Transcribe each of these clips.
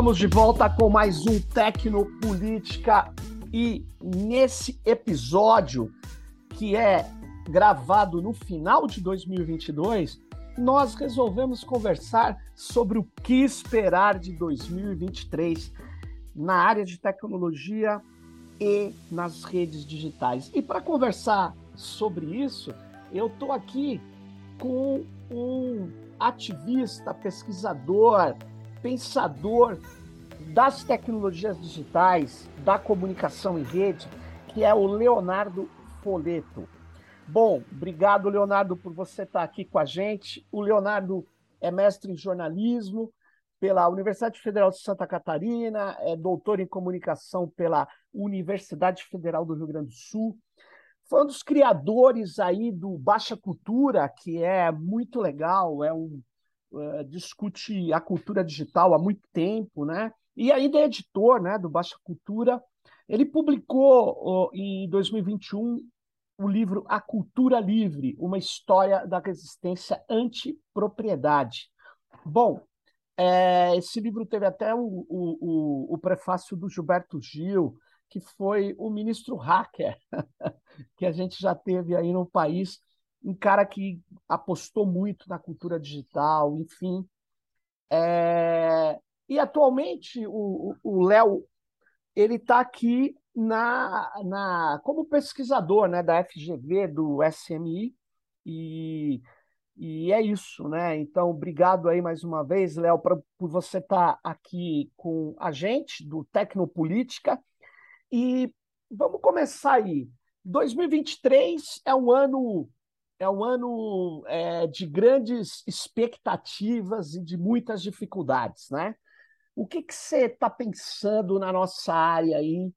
Estamos de volta com mais um Tecnopolítica e nesse episódio que é gravado no final de 2022, nós resolvemos conversar sobre o que esperar de 2023 na área de tecnologia e nas redes digitais. E para conversar sobre isso, eu estou aqui com um ativista, pesquisador, pensador das tecnologias digitais, da comunicação em rede, que é o Leonardo Foleto. Bom, obrigado, Leonardo, por você estar aqui com a gente. O Leonardo é mestre em jornalismo pela Universidade Federal de Santa Catarina, é doutor em comunicação pela Universidade Federal do Rio Grande do Sul. Foi um dos criadores aí do Baixa Cultura, que é muito legal, é um uh, discute a cultura digital há muito tempo, né? E ainda é editor, né, do Baixa Cultura. Ele publicou em 2021 o livro A Cultura Livre, uma história da resistência anti-propriedade. Bom, é, esse livro teve até o, o, o, o, prefácio do Gilberto Gil, que foi o ministro hacker que a gente já teve aí no país, um cara que apostou muito na cultura digital, enfim. É, e atualmente o Léo ele está aqui na, na, como pesquisador né, da FGV, do SMI, e, e é isso, né? Então, obrigado aí mais uma vez, Léo, por você estar tá aqui com a gente do Tecnopolítica. E vamos começar aí. 2023 é um ano é um ano é, de grandes expectativas e de muitas dificuldades, né? O que, que você está pensando na nossa área aí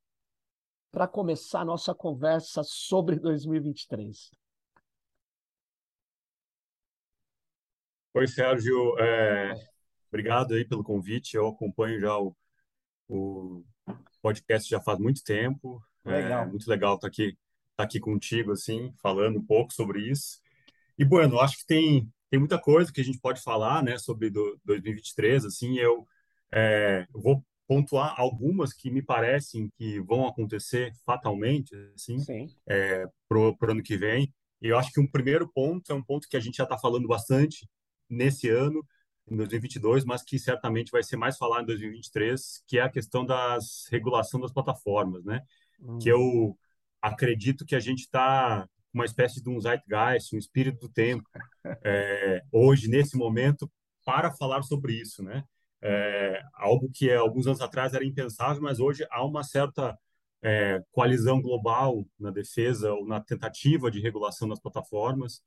para começar a nossa conversa sobre 2023? Oi, Sérgio. É, obrigado aí pelo convite. Eu acompanho já o, o podcast já faz muito tempo. Legal. É muito legal estar aqui, estar aqui contigo, assim, falando um pouco sobre isso. E, bueno, acho que tem, tem muita coisa que a gente pode falar, né, sobre do, 2023, assim, eu é, vou pontuar algumas que me parecem que vão acontecer fatalmente, assim, é, pro, pro ano que vem. E eu acho que um primeiro ponto é um ponto que a gente já está falando bastante nesse ano, em 2022, mas que certamente vai ser mais falado em 2023, que é a questão das regulação das plataformas, né? Hum. Que eu acredito que a gente está uma espécie de um zeitgeist, um espírito do tempo, é, hoje nesse momento para falar sobre isso, né? é, algo que alguns anos atrás era impensável, mas hoje há uma certa é, coalizão global na defesa ou na tentativa de regulação das plataformas.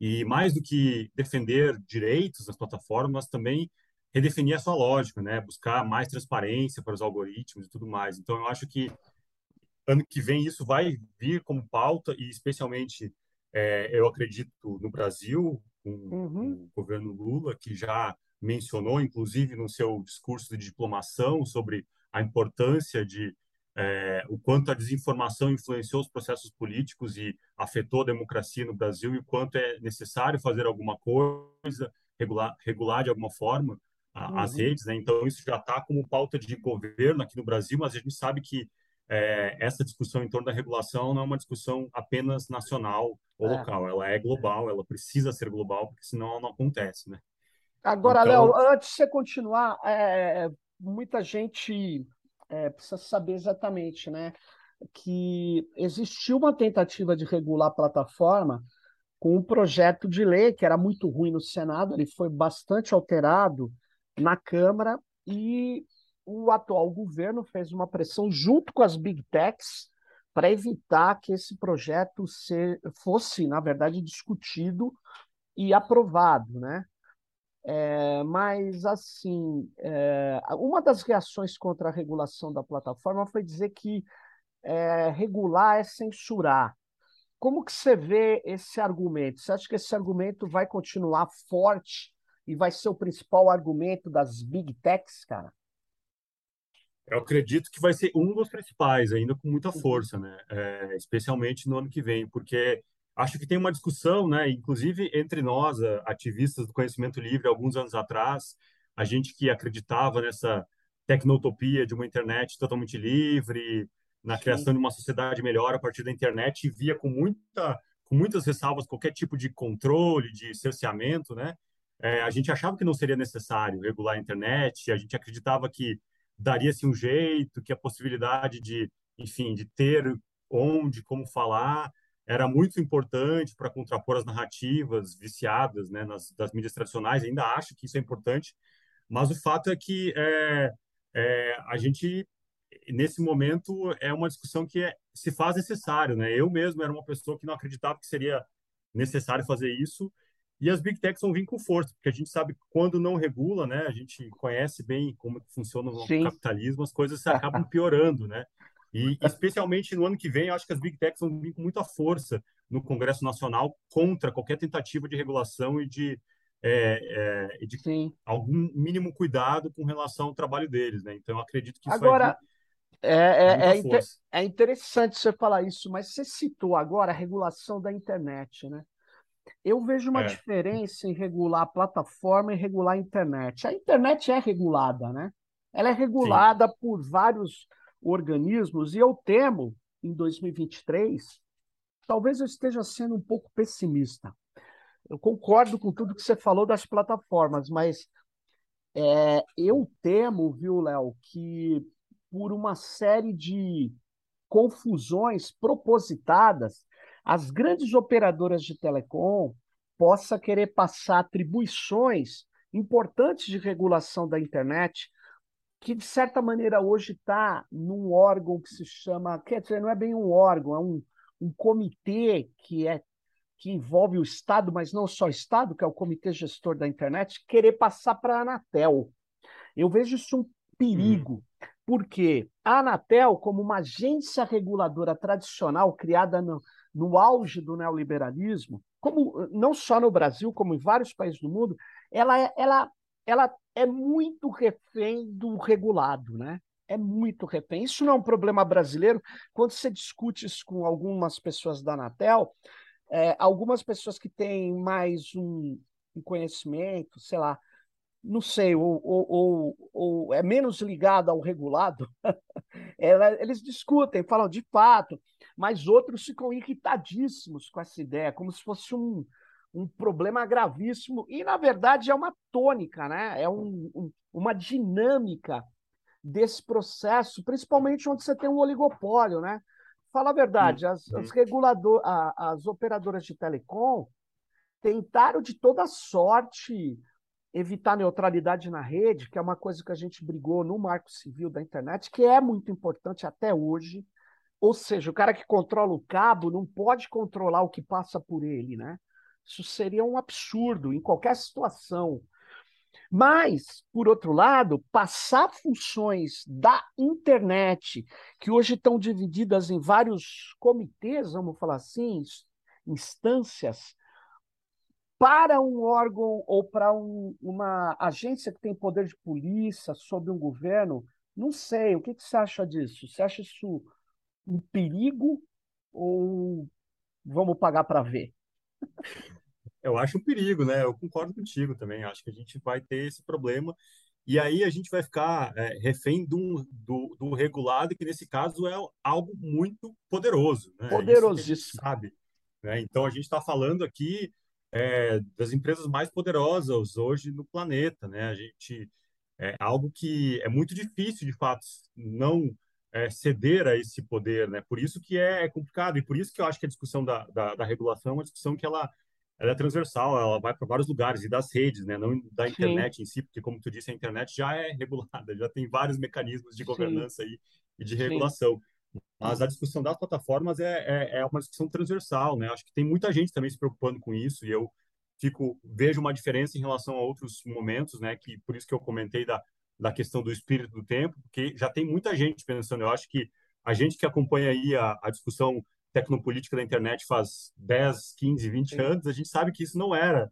E mais do que defender direitos das plataformas, também redefinir a sua lógica, né? buscar mais transparência para os algoritmos e tudo mais. Então, eu acho que ano que vem isso vai vir como pauta e especialmente é, eu acredito no Brasil com uhum. o governo Lula que já mencionou, inclusive, no seu discurso de diplomação sobre a importância de é, o quanto a desinformação influenciou os processos políticos e afetou a democracia no Brasil e o quanto é necessário fazer alguma coisa, regular, regular de alguma forma a, uhum. as redes. Né? Então, isso já está como pauta de governo aqui no Brasil, mas a gente sabe que é, essa discussão em torno da regulação não é uma discussão apenas nacional ou é. local, ela é global, ela precisa ser global, porque senão ela não acontece, né? Agora, então... Léo, antes de você continuar, é, muita gente é, precisa saber exatamente, né? Que existiu uma tentativa de regular a plataforma com um projeto de lei que era muito ruim no Senado, ele foi bastante alterado na Câmara e o atual governo fez uma pressão junto com as big techs para evitar que esse projeto ser, fosse, na verdade, discutido e aprovado, né? É, mas, assim, é, uma das reações contra a regulação da plataforma foi dizer que é, regular é censurar. Como que você vê esse argumento? Você acha que esse argumento vai continuar forte e vai ser o principal argumento das big techs, cara? Eu acredito que vai ser um dos principais, ainda com muita uhum. força, né? É, especialmente no ano que vem, porque acho que tem uma discussão, né, inclusive entre nós, ativistas do conhecimento livre, alguns anos atrás, a gente que acreditava nessa tecnotopia de uma internet totalmente livre, na Sim. criação de uma sociedade melhor a partir da internet, e via com muita com muitas ressalvas qualquer tipo de controle, de cerceamento, né? É, a gente achava que não seria necessário regular a internet, a gente acreditava que daria-se um jeito, que a possibilidade de, enfim, de ter onde, como falar, era muito importante para contrapor as narrativas viciadas né, nas, das mídias tradicionais. Ainda acho que isso é importante, mas o fato é que é, é, a gente, nesse momento, é uma discussão que é, se faz necessário. Né? Eu mesmo era uma pessoa que não acreditava que seria necessário fazer isso, e as big techs vão vir com força, porque a gente sabe que quando não regula, né, a gente conhece bem como funciona o Sim. capitalismo, as coisas acabam piorando, né? E especialmente no ano que vem, eu acho que as big techs vão vir com muita força no Congresso Nacional contra qualquer tentativa de regulação e de, é, é, de algum mínimo cuidado com relação ao trabalho deles, né? Então, eu acredito que isso agora é, é, é, é interessante você falar isso, mas você citou agora a regulação da internet, né? Eu vejo uma é. diferença em regular a plataforma e regular a internet. A internet é regulada, né? Ela é regulada Sim. por vários organismos, e eu temo, em 2023, talvez eu esteja sendo um pouco pessimista. Eu concordo com tudo que você falou das plataformas, mas é, eu temo, viu, Léo, que por uma série de confusões propositadas, as grandes operadoras de telecom possa querer passar atribuições importantes de regulação da internet que de certa maneira hoje está num órgão que se chama, quer dizer, não é bem um órgão, é um, um comitê que é que envolve o Estado, mas não só o Estado, que é o Comitê Gestor da Internet, querer passar para a Anatel. Eu vejo isso um perigo, hum. porque a Anatel, como uma agência reguladora tradicional criada no, no auge do neoliberalismo, como não só no Brasil, como em vários países do mundo, ela, é, ela, ela é muito refém do regulado, né? É muito refém. Isso não é um problema brasileiro. Quando você discute isso com algumas pessoas da Anatel, é, algumas pessoas que têm mais um, um conhecimento, sei lá, não sei, ou, ou, ou, ou, é menos ligado ao regulado, ela, eles discutem, falam de fato, mas outros ficam irritadíssimos com essa ideia, como se fosse um, um problema gravíssimo, e na verdade é uma tônica, né? é um, um, uma dinâmica desse processo, principalmente onde você tem um oligopólio. Né? Fala a verdade, as, as, regulador, a, as operadoras de telecom tentaram de toda sorte evitar neutralidade na rede, que é uma coisa que a gente brigou no Marco Civil da internet, que é muito importante até hoje. Ou seja, o cara que controla o cabo não pode controlar o que passa por ele, né? Isso seria um absurdo em qualquer situação. Mas, por outro lado, passar funções da internet, que hoje estão divididas em vários comitês, vamos falar assim, instâncias, para um órgão ou para um, uma agência que tem poder de polícia sobre um governo, não sei. O que, que você acha disso? Você acha isso um perigo ou vamos pagar para ver? Eu acho um perigo, né? Eu concordo contigo também. Acho que a gente vai ter esse problema. E aí a gente vai ficar é, refém do, do, do, regulado, que nesse caso é algo muito poderoso. Né? Poderosíssimo. sabe. Né? Então a gente está falando aqui é, das empresas mais poderosas hoje no planeta. Né? A gente é algo que é muito difícil, de fato, não é, ceder a esse poder. Né? Por isso que é, é complicado. E por isso que eu acho que a discussão da, da, da regulação é uma discussão que ela ela é transversal, ela vai para vários lugares e das redes, né? Não da internet Sim. em si, porque como tu disse, a internet já é regulada, já tem vários mecanismos de governança e, e de regulação. Sim. Mas a discussão das plataformas é, é, é, uma discussão transversal, né? Acho que tem muita gente também se preocupando com isso e eu fico vejo uma diferença em relação a outros momentos, né? Que por isso que eu comentei da, da questão do espírito do tempo, porque já tem muita gente pensando. Eu acho que a gente que acompanha aí a, a discussão tecnopolítica da internet faz 10, 15, 20 Sim. anos, a gente sabe que isso não era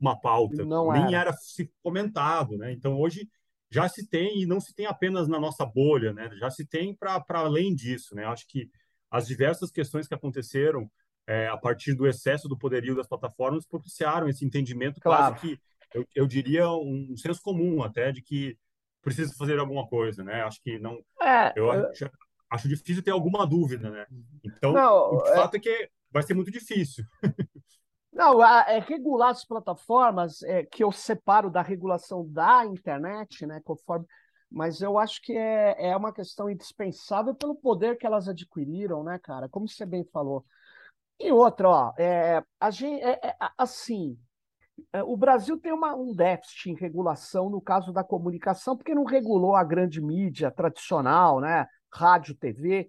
uma pauta, não nem era. era se comentado, né? Então hoje já se tem e não se tem apenas na nossa bolha, né? Já se tem para além disso, né? Acho que as diversas questões que aconteceram é, a partir do excesso do poderio das plataformas propiciaram esse entendimento claro. quase que eu, eu diria um senso comum até de que precisa fazer alguma coisa, né? Acho que não. É, eu é... acho, acho, difícil ter alguma dúvida, né? Então, não, o fato é... é que vai ser muito difícil. Não, é regular as plataformas é, que eu separo da regulação da internet, né? Conforme, mas eu acho que é, é uma questão indispensável pelo poder que elas adquiriram, né, cara? Como você bem falou. E outra, ó, é, a gente, é, é, assim, é, o Brasil tem uma, um déficit em regulação no caso da comunicação, porque não regulou a grande mídia tradicional, né? Rádio, TV.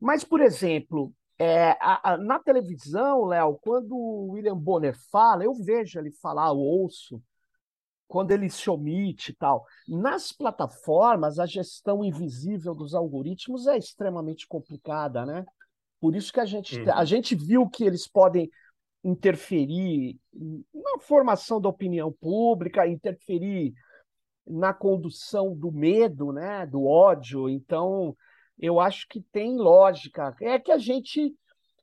Mas, por exemplo, é, a, a, na televisão, Léo, quando o William Bonner fala, eu vejo ele falar, eu ouço, quando ele se omite e tal. Nas plataformas, a gestão invisível dos algoritmos é extremamente complicada, né? Por isso que a gente, uhum. a gente viu que eles podem interferir na formação da opinião pública, interferir na condução do medo, né, do ódio. Então, eu acho que tem lógica. É que a gente,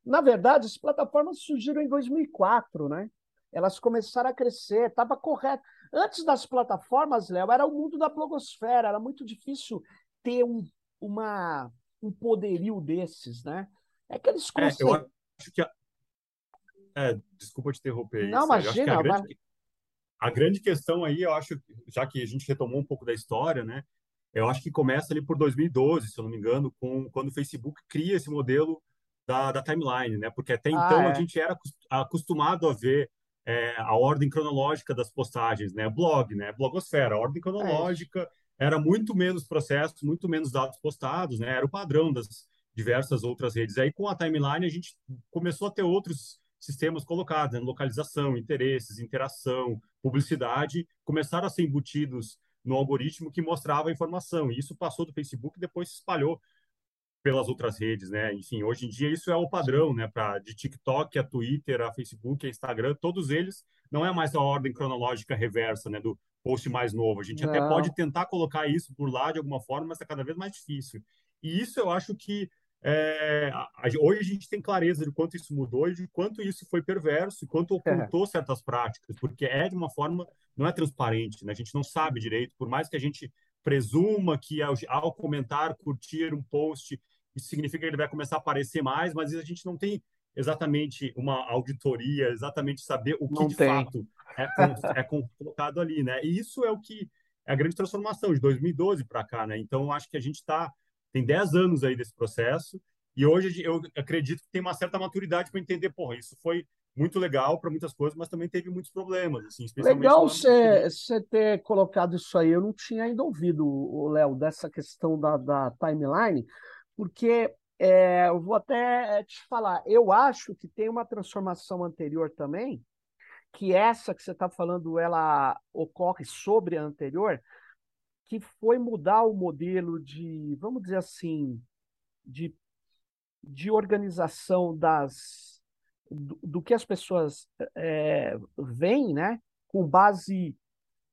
na verdade, as plataformas surgiram em 2004, né? Elas começaram a crescer, estava correto. Antes das plataformas, Léo, era o mundo da blogosfera, era muito difícil ter um, uma, um poderio desses, né? É que eles conseguem... É, eu acho que a, é, desculpa te interromper. Não, imagina. A grande, a grande questão aí, eu acho, já que a gente retomou um pouco da história, né? Eu acho que começa ali por 2012, se eu não me engano, com quando o Facebook cria esse modelo da, da timeline, né? Porque até ah, então é. a gente era acostumado a ver é, a ordem cronológica das postagens, né? Blog, né? Blogosfera, a ordem cronológica é era muito menos processos, muito menos dados postados, né? Era o padrão das diversas outras redes. Aí com a timeline a gente começou a ter outros sistemas colocados, né? localização, interesses, interação, publicidade, começaram a ser embutidos no algoritmo que mostrava a informação. E isso passou do Facebook e depois se espalhou pelas outras redes, né? Enfim, hoje em dia isso é o padrão, né? Para de TikTok a Twitter, a Facebook, a Instagram, todos eles não é mais a ordem cronológica reversa, né? Do post mais novo. A gente não. até pode tentar colocar isso por lá de alguma forma, mas é cada vez mais difícil. E isso eu acho que é, a, hoje a gente tem clareza de quanto isso mudou e de quanto isso foi perverso e quanto ocultou é. certas práticas, porque é de uma forma, não é transparente, né? a gente não sabe direito, por mais que a gente presuma que ao, ao comentar, curtir um post, isso significa que ele vai começar a aparecer mais, mas a gente não tem exatamente uma auditoria, exatamente saber o que não de tem. fato é, é colocado ali, né? E isso é o que é a grande transformação de 2012 para cá, né? Então, acho que a gente está tem 10 anos aí desse processo, e hoje eu acredito que tem uma certa maturidade para entender, porra, isso foi muito legal para muitas coisas, mas também teve muitos problemas, assim. Legal você ter colocado isso aí, eu não tinha ainda ouvido, Léo, dessa questão da, da timeline, porque é, eu vou até te falar, eu acho que tem uma transformação anterior também, que essa que você está falando, ela ocorre sobre a anterior, que foi mudar o modelo de, vamos dizer assim, de, de organização das do, do que as pessoas é, veem, né, com base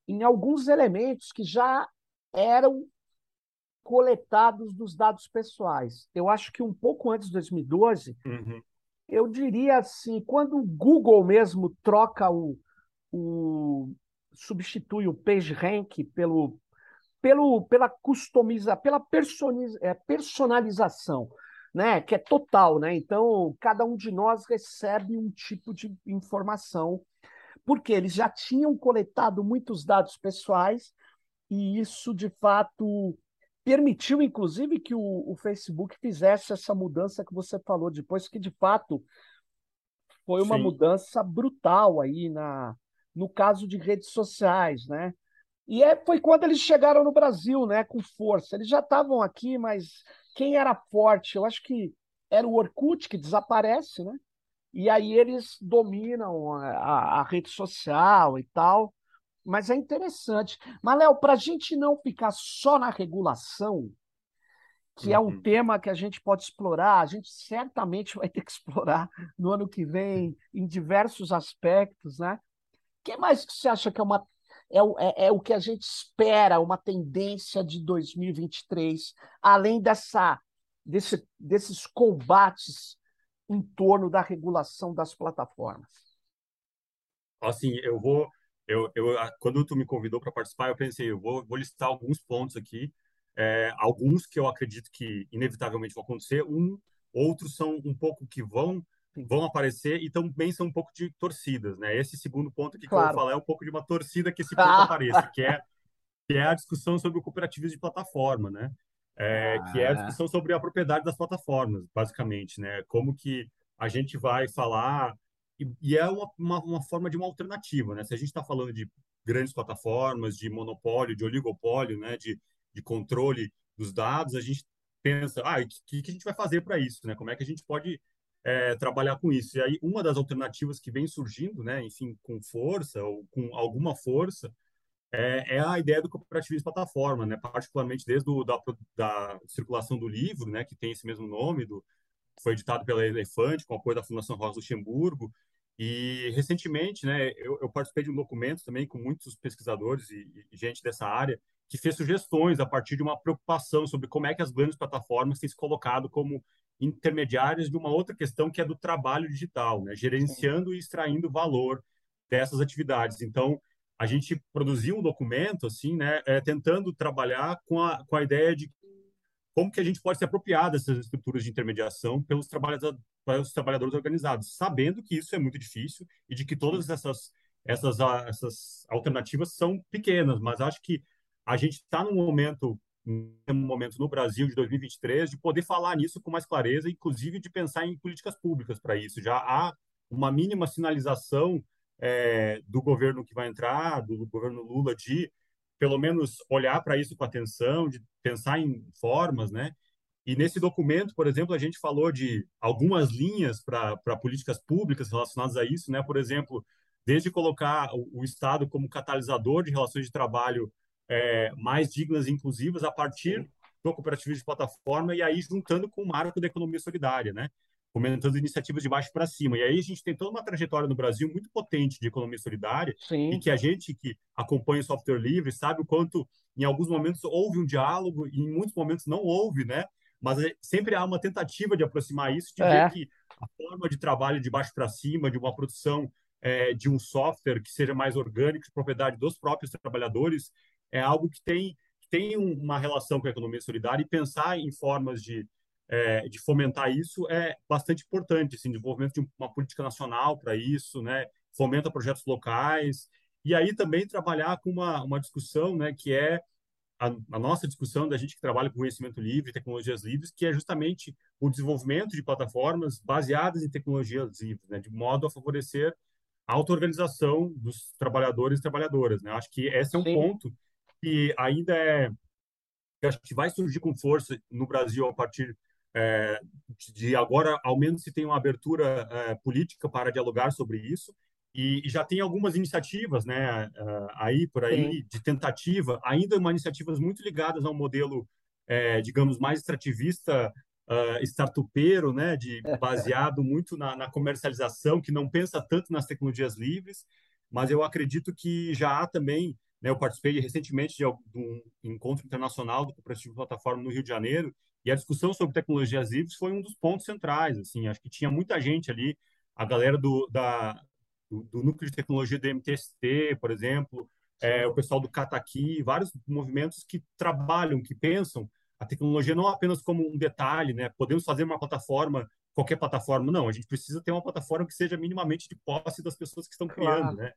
em alguns elementos que já eram coletados dos dados pessoais. Eu acho que um pouco antes de 2012, uhum. eu diria assim, quando o Google mesmo troca o, o substitui o PageRank pelo pelo, pela customiza, pela é, personalização, né? Que é total, né? Então, cada um de nós recebe um tipo de informação, porque eles já tinham coletado muitos dados pessoais, e isso, de fato, permitiu, inclusive, que o, o Facebook fizesse essa mudança que você falou depois, que de fato foi uma Sim. mudança brutal aí na, no caso de redes sociais, né? E é, foi quando eles chegaram no Brasil, né, com força. Eles já estavam aqui, mas quem era forte? Eu acho que era o Orkut que desaparece, né? E aí eles dominam a, a rede social e tal. Mas é interessante. Mas, Léo, para a gente não ficar só na regulação, que uhum. é um uhum. tema que a gente pode explorar, a gente certamente vai ter que explorar no ano que vem, em diversos aspectos, né? O que mais que você acha que é uma é o, é, é o que a gente espera, uma tendência de 2023, além dessa, desse, desses combates em torno da regulação das plataformas? Assim, eu vou eu, eu, quando tu me convidou para participar, eu pensei, eu vou, vou listar alguns pontos aqui, é, alguns que eu acredito que inevitavelmente vão acontecer, um, outros são um pouco que vão vão aparecer e também são um pouco de torcidas, né? Esse segundo ponto aqui claro. que eu vou falar é um pouco de uma torcida que esse ponto apareça, que é que é a discussão sobre o cooperativismo de plataforma, né? É, ah. Que é a discussão sobre a propriedade das plataformas, basicamente, né? Como que a gente vai falar e, e é uma, uma, uma, forma de uma alternativa, né? Se a gente está falando de grandes plataformas, de monopólio, de oligopólio, né? De, de controle dos dados, a gente pensa, ah, o que, que a gente vai fazer para isso, né? Como é que a gente pode é, trabalhar com isso? E aí, uma das alternativas que vem surgindo, né? Enfim, com força ou com alguma força, é, é, a ideia do cooperativismo plataforma, né? particularmente desde o, da, da, circulação do livro, né? que tem esse mesmo nome, do, foi editado pela Elefante, com apoio da Fundação Rosa Luxemburgo, e recentemente né, eu, eu participei de um documento também com muitos pesquisadores e, e, gente dessa área, que fez sugestões a partir de uma preocupação sobre como é que as grandes plataformas têm se colocado como intermediárias de uma outra questão que é do trabalho digital, né? gerenciando e extraindo valor dessas atividades. Então, a gente produziu um documento, assim, né, é, tentando trabalhar com a, com a ideia de como que a gente pode se apropriar dessas estruturas de intermediação pelos trabalhadores, pelos trabalhadores organizados, sabendo que isso é muito difícil e de que todas essas, essas, essas alternativas são pequenas, mas acho que a gente está num momento um momento no Brasil de 2023 de poder falar nisso com mais clareza, inclusive de pensar em políticas públicas para isso. Já há uma mínima sinalização é, do governo que vai entrar, do governo Lula, de pelo menos olhar para isso com atenção, de pensar em formas, né? E nesse documento, por exemplo, a gente falou de algumas linhas para políticas públicas relacionadas a isso, né? Por exemplo, desde colocar o, o Estado como catalisador de relações de trabalho é, mais dignas e inclusivas a partir do cooperativismo de plataforma e aí juntando com o marco da economia solidária, né? comentando iniciativas de baixo para cima. E aí a gente tem toda uma trajetória no Brasil muito potente de economia solidária Sim. e que a gente que acompanha o software livre sabe o quanto em alguns momentos houve um diálogo e em muitos momentos não houve, né? Mas é, sempre há uma tentativa de aproximar isso, de é. ver que a forma de trabalho de baixo para cima, de uma produção é, de um software que seja mais orgânico, de propriedade dos próprios trabalhadores, é algo que tem, tem uma relação com a economia solidária e pensar em formas de é, de fomentar isso é bastante importante, assim, desenvolvimento de uma política nacional para isso, né, fomenta projetos locais, e aí também trabalhar com uma, uma discussão, né, que é a, a, nossa discussão da gente que trabalha com conhecimento livre, tecnologias livres, que é justamente o desenvolvimento de plataformas baseadas em tecnologias livres, né, de modo a favorecer a auto-organização dos trabalhadores e trabalhadoras. Né? Acho que esse é um Sim. ponto que ainda é que acho que vai surgir com força no Brasil a partir é, de agora, ao menos, se tem uma abertura é, política para dialogar sobre isso. E, e, já tem algumas iniciativas né, é, aí por aí Sim. de tentativa, ainda uma iniciativas muito ligadas ao modelo, é, digamos, mais extrativista, uh, startupeiro, né, de, baseado muito na, na, comercialização, que não pensa tanto nas tecnologias livres, mas eu acredito que já há também, eu participei recentemente de, um encontro internacional do Cooperativo Plataforma no Rio de Janeiro, e a discussão sobre tecnologias livres foi um dos pontos centrais. Assim, acho que tinha muita gente ali, a galera do, da, do, do núcleo de tecnologia do MTST, por exemplo, é, o pessoal do Kataki, vários movimentos que trabalham, que pensam a tecnologia não apenas como um detalhe, né? Podemos fazer uma plataforma, qualquer plataforma, não. A gente precisa ter uma plataforma que seja minimamente de posse das pessoas que estão criando, claro. né?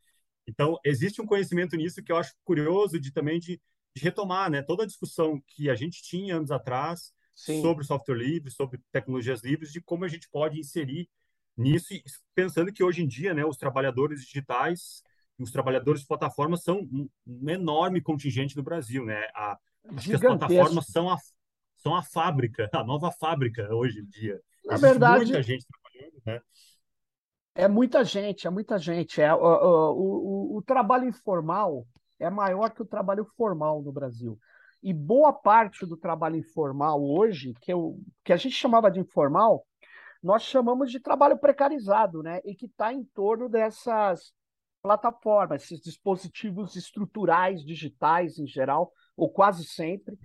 Então existe um conhecimento nisso que eu acho curioso de também de, de retomar, né? Toda a discussão que a gente tinha anos atrás Sim. sobre software livre, sobre tecnologias livres, de como a gente pode inserir nisso, pensando que hoje em dia, né, os trabalhadores digitais, os trabalhadores de plataformas são um, um enorme contingente no Brasil, né? A, acho que as plataformas são a, são a fábrica, a nova fábrica hoje em dia. Na Existe verdade, muita gente trabalhando, né? É muita gente, é muita gente. É, o, o, o, o trabalho informal é maior que o trabalho formal no Brasil. E boa parte do trabalho informal hoje, que, eu, que a gente chamava de informal, nós chamamos de trabalho precarizado, né? E que está em torno dessas plataformas, esses dispositivos estruturais digitais em geral, ou quase sempre.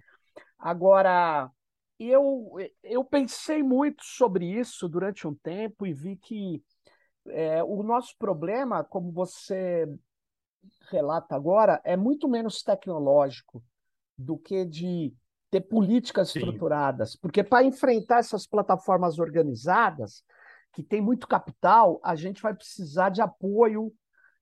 Agora, eu, eu pensei muito sobre isso durante um tempo e vi que é, o nosso problema, como você relata agora é muito menos tecnológico do que de ter políticas Sim. estruturadas. Porque para enfrentar essas plataformas organizadas, que tem muito capital, a gente vai precisar de apoio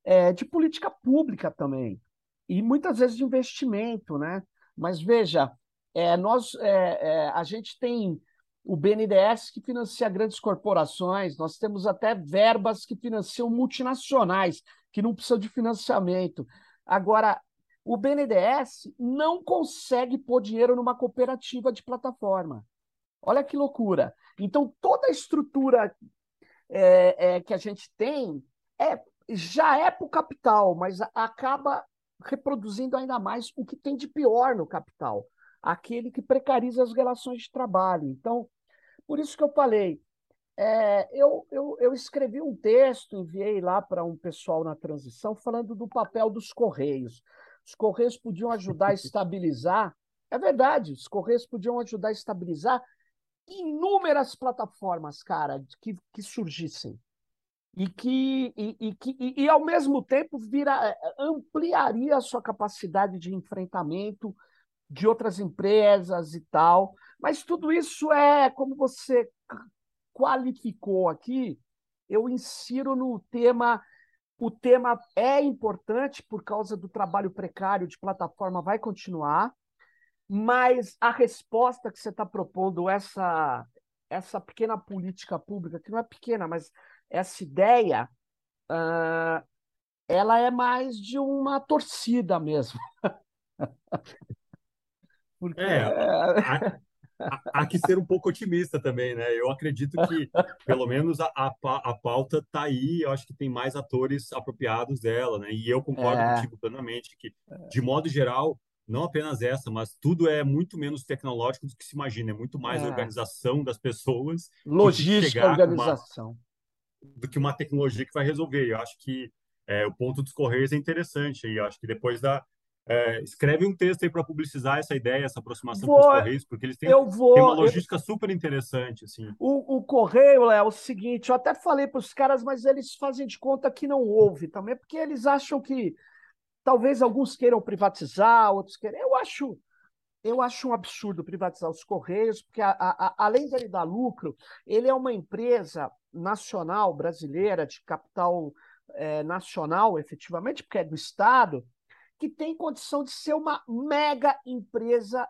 é, de política pública também. E muitas vezes de investimento, né? Mas veja, é, nós, é, é a gente tem o BNDES que financia grandes corporações, nós temos até verbas que financiam multinacionais, que não precisam de financiamento. Agora, o BNDES não consegue pôr dinheiro numa cooperativa de plataforma. Olha que loucura. Então, toda a estrutura é, é, que a gente tem é, já é para o capital, mas acaba reproduzindo ainda mais o que tem de pior no capital aquele que precariza as relações de trabalho. Então, por isso que eu falei, é, eu, eu, eu, escrevi um texto, enviei lá para um pessoal na transição, falando do papel dos Correios. Os Correios podiam ajudar a estabilizar, é verdade, os Correios podiam ajudar a estabilizar inúmeras plataformas, cara, que, que surgissem. E que, e, e, que e, e, ao mesmo tempo, vira, ampliaria a sua capacidade de enfrentamento de outras empresas e tal. Mas tudo isso é, como você qualificou aqui, eu insiro no tema. O tema é importante por causa do trabalho precário de plataforma, vai continuar, mas a resposta que você está propondo, essa, essa pequena política pública, que não é pequena, mas essa ideia, uh, ela é mais de uma torcida mesmo. Porque... É, há, há, que ser um pouco otimista também, né? Eu acredito que, pelo menos, a, a, a pauta está aí, eu acho que tem mais atores apropriados dela, né? E eu concordo é. contigo plenamente que, de modo geral, não apenas essa, mas tudo é muito menos tecnológico do que se imagina, é muito mais é. organização das pessoas. Logística, organização. Uma, do que uma tecnologia que vai resolver. Eu acho que é, o ponto dos Correios é interessante. E eu acho que depois da, é, escreve um texto aí para publicizar essa ideia, essa aproximação vou, com os Correios, porque eles têm, vou, têm uma logística eu, super interessante. Assim. O, o Correio é o seguinte: eu até falei para os caras, mas eles fazem de conta que não houve também, porque eles acham que talvez alguns queiram privatizar, outros queiram. Eu acho. Eu acho um absurdo privatizar os Correios, porque a, a, a, além de ele dar lucro, ele é uma empresa nacional brasileira, de capital é, nacional, efetivamente, porque é do Estado, que tem condição de ser uma mega empresa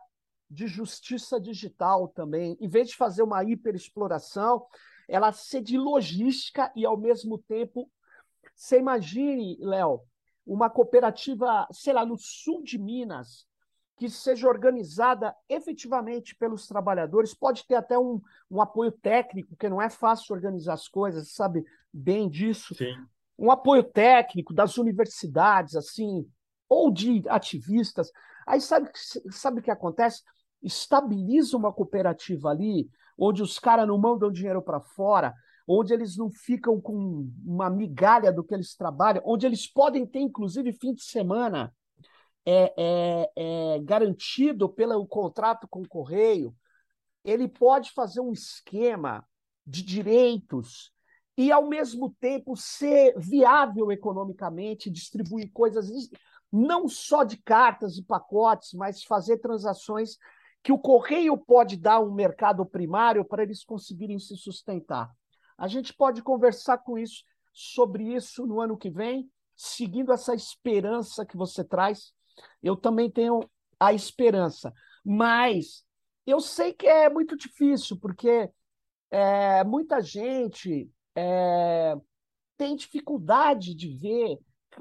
de justiça digital também. Em vez de fazer uma hiperexploração, ela ser de logística e, ao mesmo tempo, você imagine, Léo, uma cooperativa, sei lá, no sul de Minas, que seja organizada efetivamente pelos trabalhadores, pode ter até um, um apoio técnico, porque não é fácil organizar as coisas, sabe bem disso. Sim. Um apoio técnico das universidades, assim, ou de ativistas. Aí sabe, sabe o que acontece? Estabiliza uma cooperativa ali, onde os caras não mandam dinheiro para fora, onde eles não ficam com uma migalha do que eles trabalham, onde eles podem ter, inclusive, fim de semana é, é, é garantido pelo contrato com o Correio. Ele pode fazer um esquema de direitos e, ao mesmo tempo, ser viável economicamente, distribuir coisas não só de cartas e pacotes, mas fazer transações que o correio pode dar um mercado primário para eles conseguirem se sustentar. A gente pode conversar com isso sobre isso no ano que vem, seguindo essa esperança que você traz. Eu também tenho a esperança, mas eu sei que é muito difícil, porque é, muita gente é, tem dificuldade de ver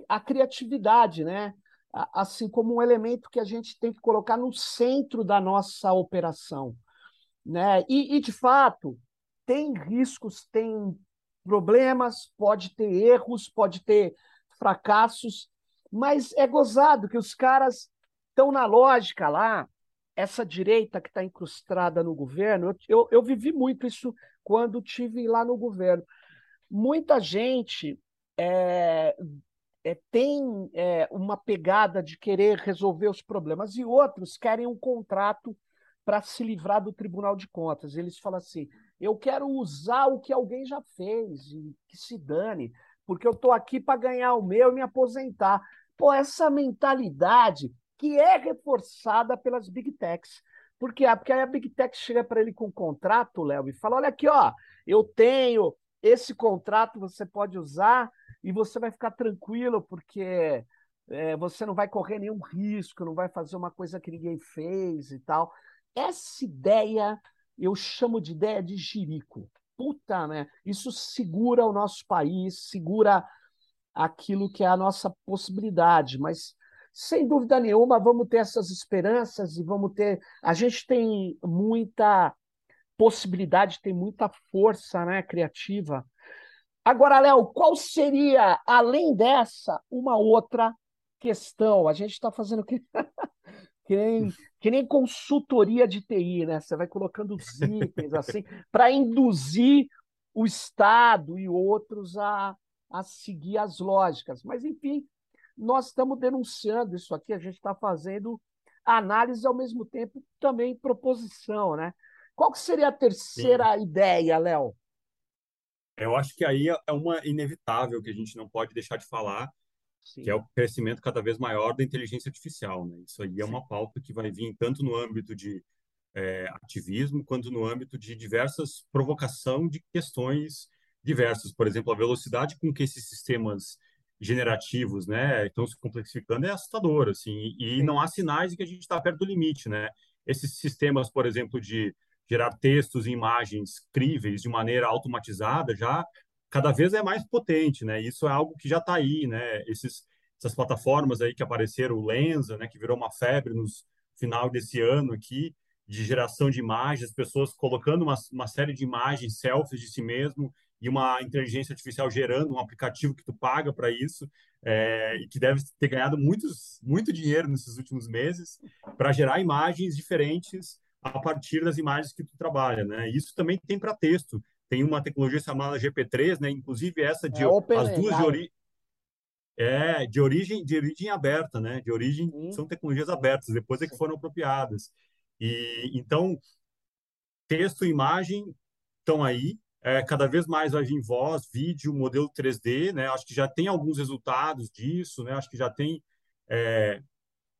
a criatividade, né? Assim como um elemento que a gente tem que colocar no centro da nossa operação. Né? E, e, de fato, tem riscos, tem problemas, pode ter erros, pode ter fracassos, mas é gozado que os caras estão na lógica lá, essa direita que está incrustada no governo. Eu, eu, eu vivi muito isso quando tive lá no governo. Muita gente é, é, tem é, uma pegada de querer resolver os problemas e outros querem um contrato para se livrar do Tribunal de Contas. Eles falam assim: eu quero usar o que alguém já fez e que se dane, porque eu estou aqui para ganhar o meu e me aposentar. pô, essa mentalidade que é reforçada pelas big techs. Por quê? Porque aí a Big Tech chega para ele com um contrato, Léo, e fala: olha aqui, ó, eu tenho esse contrato, você pode usar e você vai ficar tranquilo, porque é, você não vai correr nenhum risco, não vai fazer uma coisa que ninguém fez e tal. Essa ideia eu chamo de ideia de jirico. Puta, né? Isso segura o nosso país, segura aquilo que é a nossa possibilidade, mas sem dúvida nenhuma, vamos ter essas esperanças e vamos ter. A gente tem muita possibilidade, tem muita força né, criativa. Agora, Léo, qual seria, além dessa, uma outra questão? A gente está fazendo que... que, nem, que nem consultoria de TI, né? Você vai colocando os itens assim para induzir o Estado e outros a, a seguir as lógicas. Mas, enfim, nós estamos denunciando isso aqui, a gente está fazendo análise ao mesmo tempo também proposição, né? Qual que seria a terceira Sim. ideia, Léo? Eu acho que aí é uma inevitável que a gente não pode deixar de falar, Sim. que é o crescimento cada vez maior da inteligência artificial. Né? Isso aí é uma pauta que vai vir tanto no âmbito de é, ativismo quanto no âmbito de diversas provocação de questões diversas. Por exemplo, a velocidade com que esses sistemas generativos, né, estão se complexificando é assustador, assim, e não há sinais de que a gente está perto do limite, né? Esses sistemas, por exemplo, de gerar textos e imagens críveis de maneira automatizada já cada vez é mais potente, né? Isso é algo que já está aí, né? Esses, essas plataformas aí que apareceram, o Lensa, né, que virou uma febre no final desse ano aqui, de geração de imagens, pessoas colocando uma, uma série de imagens, selfies de si mesmo e uma inteligência artificial gerando um aplicativo que tu paga para isso é, e que deve ter ganhado muitos, muito dinheiro nesses últimos meses para gerar imagens diferentes a partir das imagens que tu trabalha, né? Isso também tem para texto. Tem uma tecnologia chamada GP3, né? Inclusive essa de é as duas de origem é de origem de origem aberta, né? De origem Sim. são tecnologias abertas, depois é que foram apropriadas. E então texto e imagem estão aí é, cada vez mais vai vir voz, vídeo, modelo 3D, né? Acho que já tem alguns resultados disso, né? Acho que já tem é,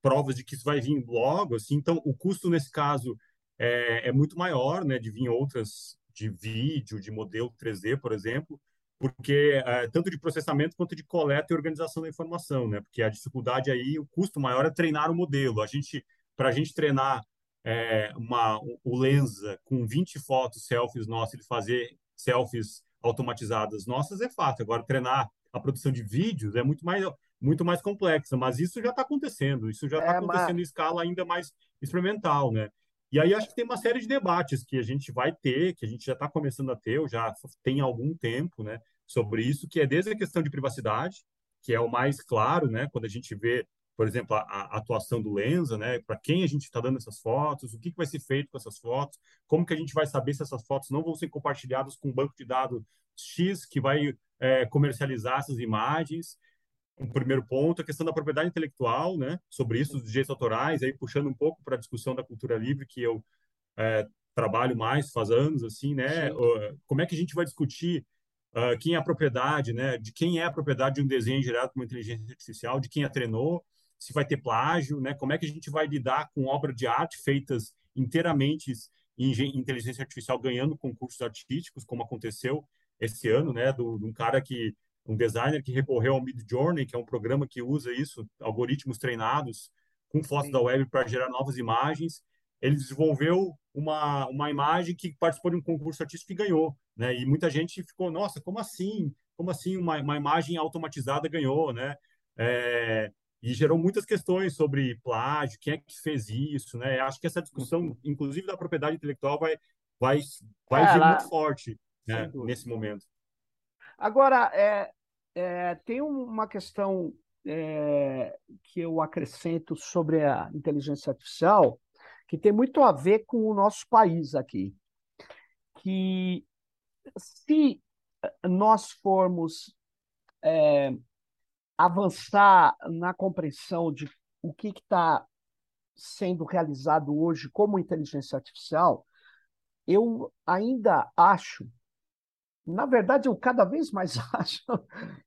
provas de que isso vai vir logo, assim. Então, o custo nesse caso é, é, muito maior, né? De vir outras de vídeo, de modelo 3D, por exemplo, porque é, tanto de processamento quanto de coleta e organização da informação, né? Porque a dificuldade aí, o custo maior é treinar o modelo. A gente, para a gente treinar é, uma, o Lensa com 20 fotos, selfies nossas, ele fazer selfies automatizadas nossas é fácil. Agora, treinar a produção de vídeos é muito mais, muito mais complexa, mas isso já está acontecendo, isso já está é, acontecendo mas... em escala ainda mais experimental, né? E aí acho que tem uma série de debates que a gente vai ter, que a gente já está começando a ter, ou já tem algum tempo, né, sobre isso, que é desde a questão de privacidade, que é o mais claro, né, quando a gente vê por exemplo, a, a atuação do Lenza, né? Para quem a gente está dando essas fotos, o que, que vai ser feito com essas fotos, como que a gente vai saber se essas fotos não vão ser compartilhadas com um banco de dados X que vai é, comercializar essas imagens. Um primeiro ponto, a questão da propriedade intelectual, né? Sobre isso, dos direitos autorais, aí puxando um pouco para a discussão da cultura livre, que eu é, trabalho mais faz anos, assim, né? Sim. Como é que a gente vai discutir uh, quem é a propriedade, né? De quem é a propriedade de um desenho gerado por uma inteligência artificial, de quem a treinou, se vai ter plágio, né? Como é que a gente vai lidar com obra de arte feitas inteiramente em inteligência artificial ganhando concursos artísticos, como aconteceu esse ano, né? Do, de um cara que um designer que recorreu ao Midjourney, que é um programa que usa isso, algoritmos treinados com fotos Sim. da web para gerar novas imagens. Ele desenvolveu uma, uma imagem que participou de um concurso artístico e ganhou, né? E muita gente ficou, nossa, como assim? Como assim uma, uma imagem automatizada ganhou, né? É, e gerou muitas questões sobre plágio, quem é que fez isso, né? Acho que essa discussão, inclusive da propriedade intelectual, vai vai vai é, vir muito forte né, nesse momento. Agora, é, é, tem uma questão é, que eu acrescento sobre a inteligência artificial que tem muito a ver com o nosso país aqui, que se nós formos é, avançar na compreensão de o que está sendo realizado hoje como inteligência artificial, eu ainda acho Na verdade, eu cada vez mais acho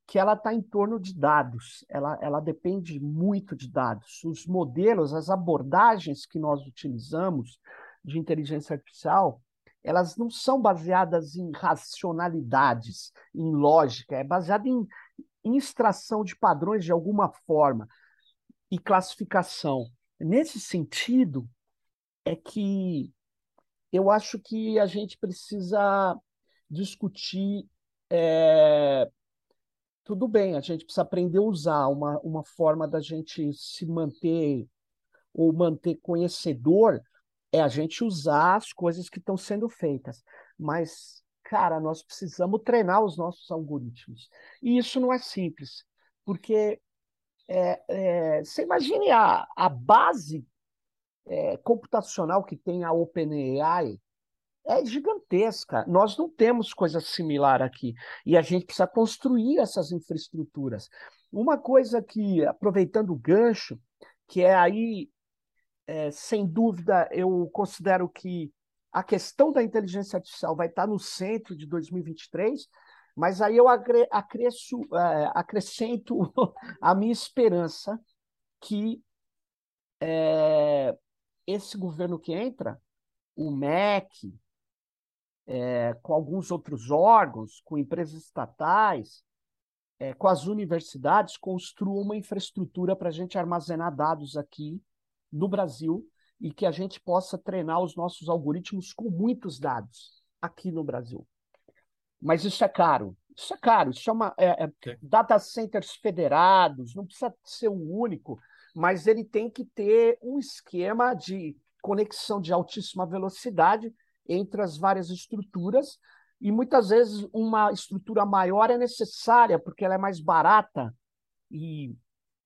que ela está em torno de dados. Ela, ela depende muito de dados. Os modelos, as abordagens que nós utilizamos de inteligência artificial, elas não são baseadas em racionalidades, em lógica, é baseada em, em extração de padrões de alguma forma e classificação. Nesse sentido, é que eu acho que a gente precisa discutir. É... Tudo bem, a gente precisa aprender a usar uma, uma forma da gente se manter ou manter conhecedor é a gente usar as coisas que estão sendo feitas. Mas, cara, nós precisamos treinar os nossos algoritmos. E isso não é simples, porque é, é, você imagine a, a base é, computacional que tem a OpenAI é gigantesca. Nós não temos coisa similar aqui. E a gente precisa construir essas infraestruturas. Uma coisa que, aproveitando o gancho, que é aí, é, sem dúvida, eu considero que a questão da inteligência artificial vai estar no centro de 2023, mas aí eu acresço, é, acrescento a minha esperança que é, esse governo que entra, o MEC, é, com alguns outros órgãos, com empresas estatais, é, com as universidades, construa uma infraestrutura para a gente armazenar dados aqui no Brasil e que a gente possa treinar os nossos algoritmos com muitos dados aqui no Brasil. Mas isso é caro. Isso é caro. Isso chama é, é, data centers federados. Não precisa ser um único, mas ele tem que ter um esquema de conexão de altíssima velocidade entre as várias estruturas. E muitas vezes uma estrutura maior é necessária porque ela é mais barata. E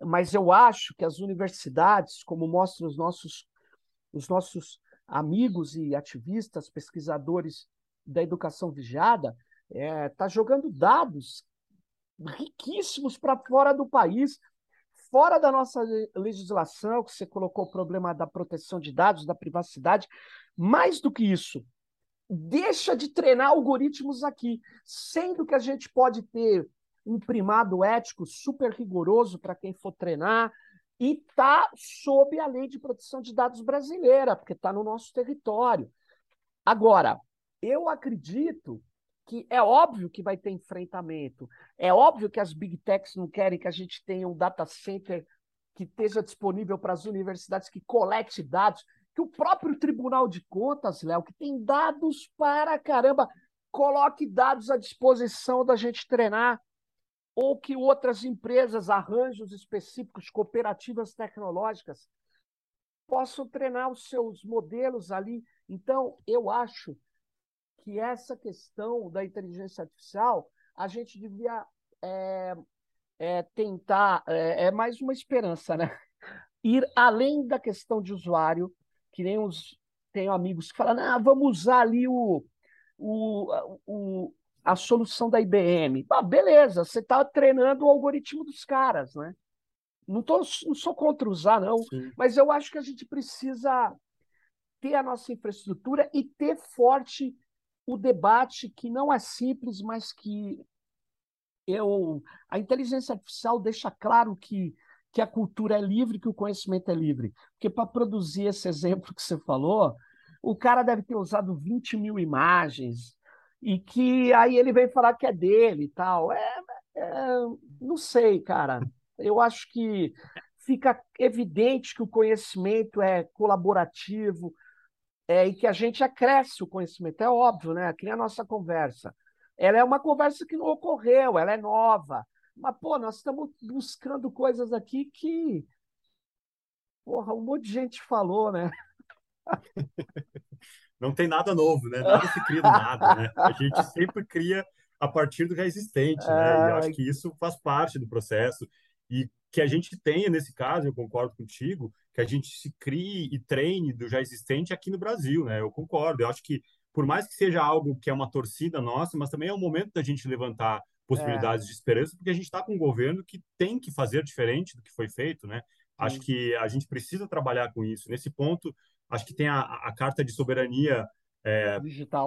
mas eu acho que as universidades, como mostram os nossos os nossos amigos e ativistas, pesquisadores da educação vigiada, está é, tá jogando dados riquíssimos para fora do país, fora da nossa legislação, que você colocou o problema da proteção de dados, da privacidade. Mais do que isso, deixa de treinar algoritmos aqui, sendo que a gente pode ter um primado ético super rigoroso para quem for treinar e está sob a lei de proteção de dados brasileira, porque está no nosso território. Agora, eu acredito que é óbvio que vai ter enfrentamento. É óbvio que as big techs não querem que a gente tenha um data center que esteja disponível para as universidades, que colete dados, que o próprio Tribunal de Contas, Léo, que tem dados para caramba, coloque dados à disposição da gente treinar, ou que outras empresas, arranjos específicos, cooperativas tecnológicas, possam treinar os seus modelos ali. Então, eu acho que essa questão da inteligência artificial a gente devia é, é, tentar, é, é, mais uma esperança, né? Ir além da questão de usuário, que nem os tenho amigos que falam, ah, vamos usar ali o, o, o, a solução da IBM. Ah, beleza, você está treinando o algoritmo dos caras, né? Não, tô, não sou contra usar, não, Sim. mas eu acho que a gente precisa ter a nossa infraestrutura e ter forte o debate que não é simples, mas que eu a inteligência artificial deixa claro que que a cultura é livre, que o conhecimento é livre. Porque para produzir esse exemplo que você falou, o cara deve ter usado 20 mil imagens, e que aí ele vem falar que é dele e tal. É, é, não sei, cara. Eu acho que fica evidente que o conhecimento é colaborativo, é, e que a gente acresce o conhecimento. É óbvio, né? Aqui é a nossa conversa. Ela é uma conversa que não ocorreu, ela é nova. Mas, pô, nós estamos buscando coisas aqui que. Porra, um monte de gente falou, né? Não tem nada novo, né? Nada se cria do nada, né? A gente sempre cria a partir do já existente, né? E eu acho que isso faz parte do processo. E que a gente tenha, nesse caso, eu concordo contigo, que a gente se crie e treine do já existente aqui no Brasil, né? Eu concordo. Eu acho que, por mais que seja algo que é uma torcida nossa, mas também é o momento da gente levantar possibilidades é. de esperança, porque a gente está com um governo que tem que fazer diferente do que foi feito, né? Acho que a gente precisa trabalhar com isso. Nesse ponto, acho que tem a, a carta de soberania é,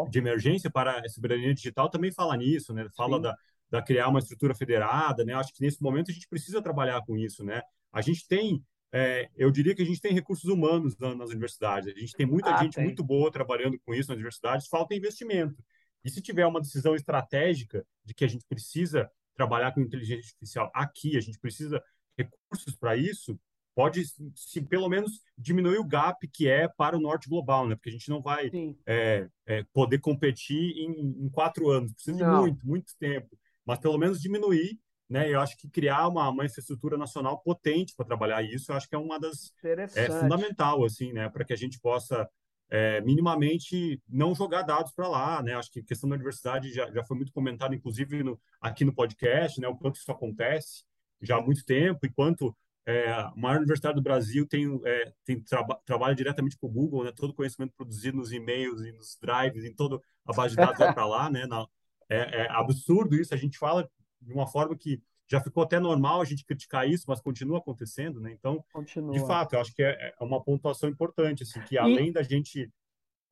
de emergência para a soberania digital também fala nisso, né? Fala da, da criar uma estrutura federada, né? Acho que nesse momento a gente precisa trabalhar com isso, né? A gente tem, é, eu diria que a gente tem recursos humanos na, nas universidades, a gente tem muita ah, gente tem. muito boa trabalhando com isso nas universidades, falta investimento. E se tiver uma decisão estratégica de que a gente precisa trabalhar com inteligência artificial aqui, a gente precisa recursos para isso, pode se pelo menos diminuir o gap que é para o norte global, né? Porque a gente não vai é, é, poder competir em, em, quatro anos, precisa não. de muito, muito tempo mas pelo menos diminuir, né? Eu acho que criar uma, uma infraestrutura nacional potente para trabalhar isso, eu acho que é uma das é fundamental, assim, né? Para que a gente possa é, minimamente não jogar dados para lá, né? Acho que a questão da universidade já, já foi muito comentada, inclusive no, aqui no podcast, né? O quanto isso acontece já há muito tempo e quanto é, a maior universidade do Brasil tem, é, tem traba, trabalha diretamente com o Google, né? Todo o conhecimento produzido nos e-mails e nos drives, em toda a base de dados vai para lá, né? Na, é, é absurdo isso. A gente fala de uma forma que já ficou até normal a gente criticar isso, mas continua acontecendo, né? Então, continua. de fato, eu acho que é, é uma pontuação importante, assim, que além e... da gente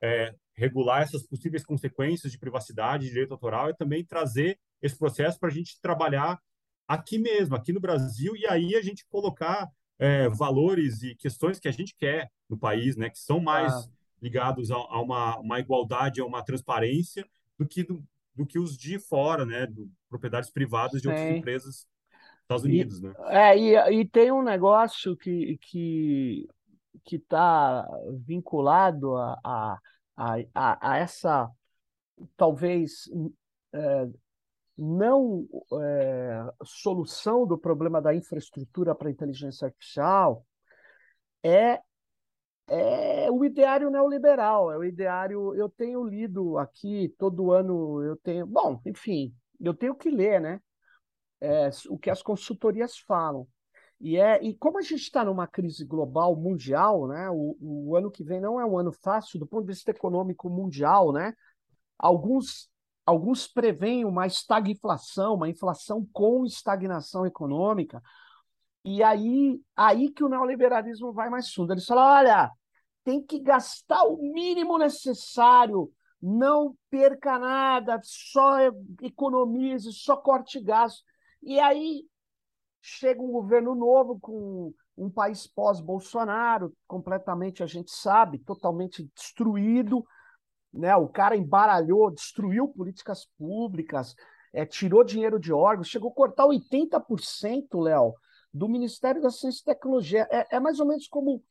é, regular essas possíveis consequências de privacidade e direito autoral, é também trazer esse processo para a gente trabalhar aqui mesmo, aqui no Brasil, e aí a gente colocar é, valores e questões que a gente quer no país, né? Que são mais ah. ligados a, a uma, uma, igualdade, a uma transparência, do que do, do que os de fora, né? Do, propriedades privadas de Sim. outras empresas dos Estados Unidos, e, né? É, e, e tem um negócio que que que está vinculado a, a, a, a, essa talvez é, não é, solução do problema da infraestrutura para a inteligência artificial é é o ideário neoliberal, é o ideário. Eu tenho lido aqui todo ano, eu tenho. Bom, enfim, eu tenho que ler, né? É, o que as consultorias falam. E, é, e como a gente está numa crise global mundial, né? O, o ano que vem não é um ano fácil do ponto de vista econômico mundial, né? Alguns alguns preveem uma estagflação, uma inflação com estagnação econômica. E aí, aí que o neoliberalismo vai mais fundo. Eles falam: olha, tem que gastar o mínimo necessário, não perca nada, só economize, só corte gasto. E aí chega um governo novo com um país pós-Bolsonaro, completamente, a gente sabe, totalmente destruído. Né? O cara embaralhou, destruiu políticas públicas, é, tirou dinheiro de órgãos, chegou a cortar 80%, Léo, do Ministério da Ciência e Tecnologia. É, é mais ou menos como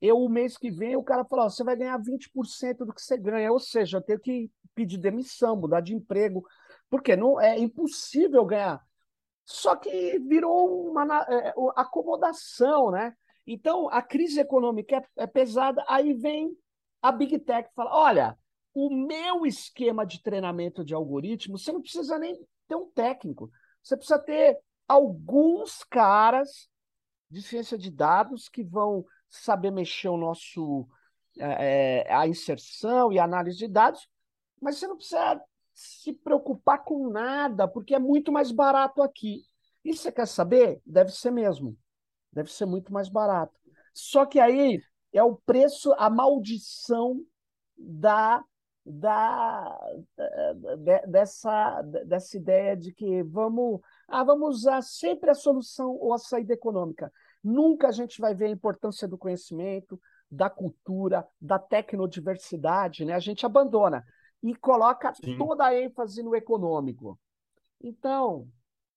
eu, o mês que vem, o cara falou: você vai ganhar 20% do que você ganha. Ou seja, eu tenho que pedir demissão, mudar de emprego, porque não é impossível ganhar. Só que virou uma é, acomodação, né? Então, a crise econômica é, é pesada, aí vem a Big Tech fala: olha, o meu esquema de treinamento de algoritmo, você não precisa nem ter um técnico, você precisa ter alguns caras de ciência de dados que vão saber mexer o nosso é, é, a inserção e análise de dados, mas você não precisa se preocupar com nada, porque é muito mais barato aqui. E você quer saber? Deve ser mesmo. Deve ser muito mais barato. Só que aí é o preço, a maldição da, da de, dessa, dessa ideia de que vamos, ah, vamos usar sempre a solução ou a saída econômica. Nunca a gente vai ver a importância do conhecimento, da cultura, da tecnodiversidade, né? A gente abandona e coloca Sim. toda a ênfase no econômico. Então,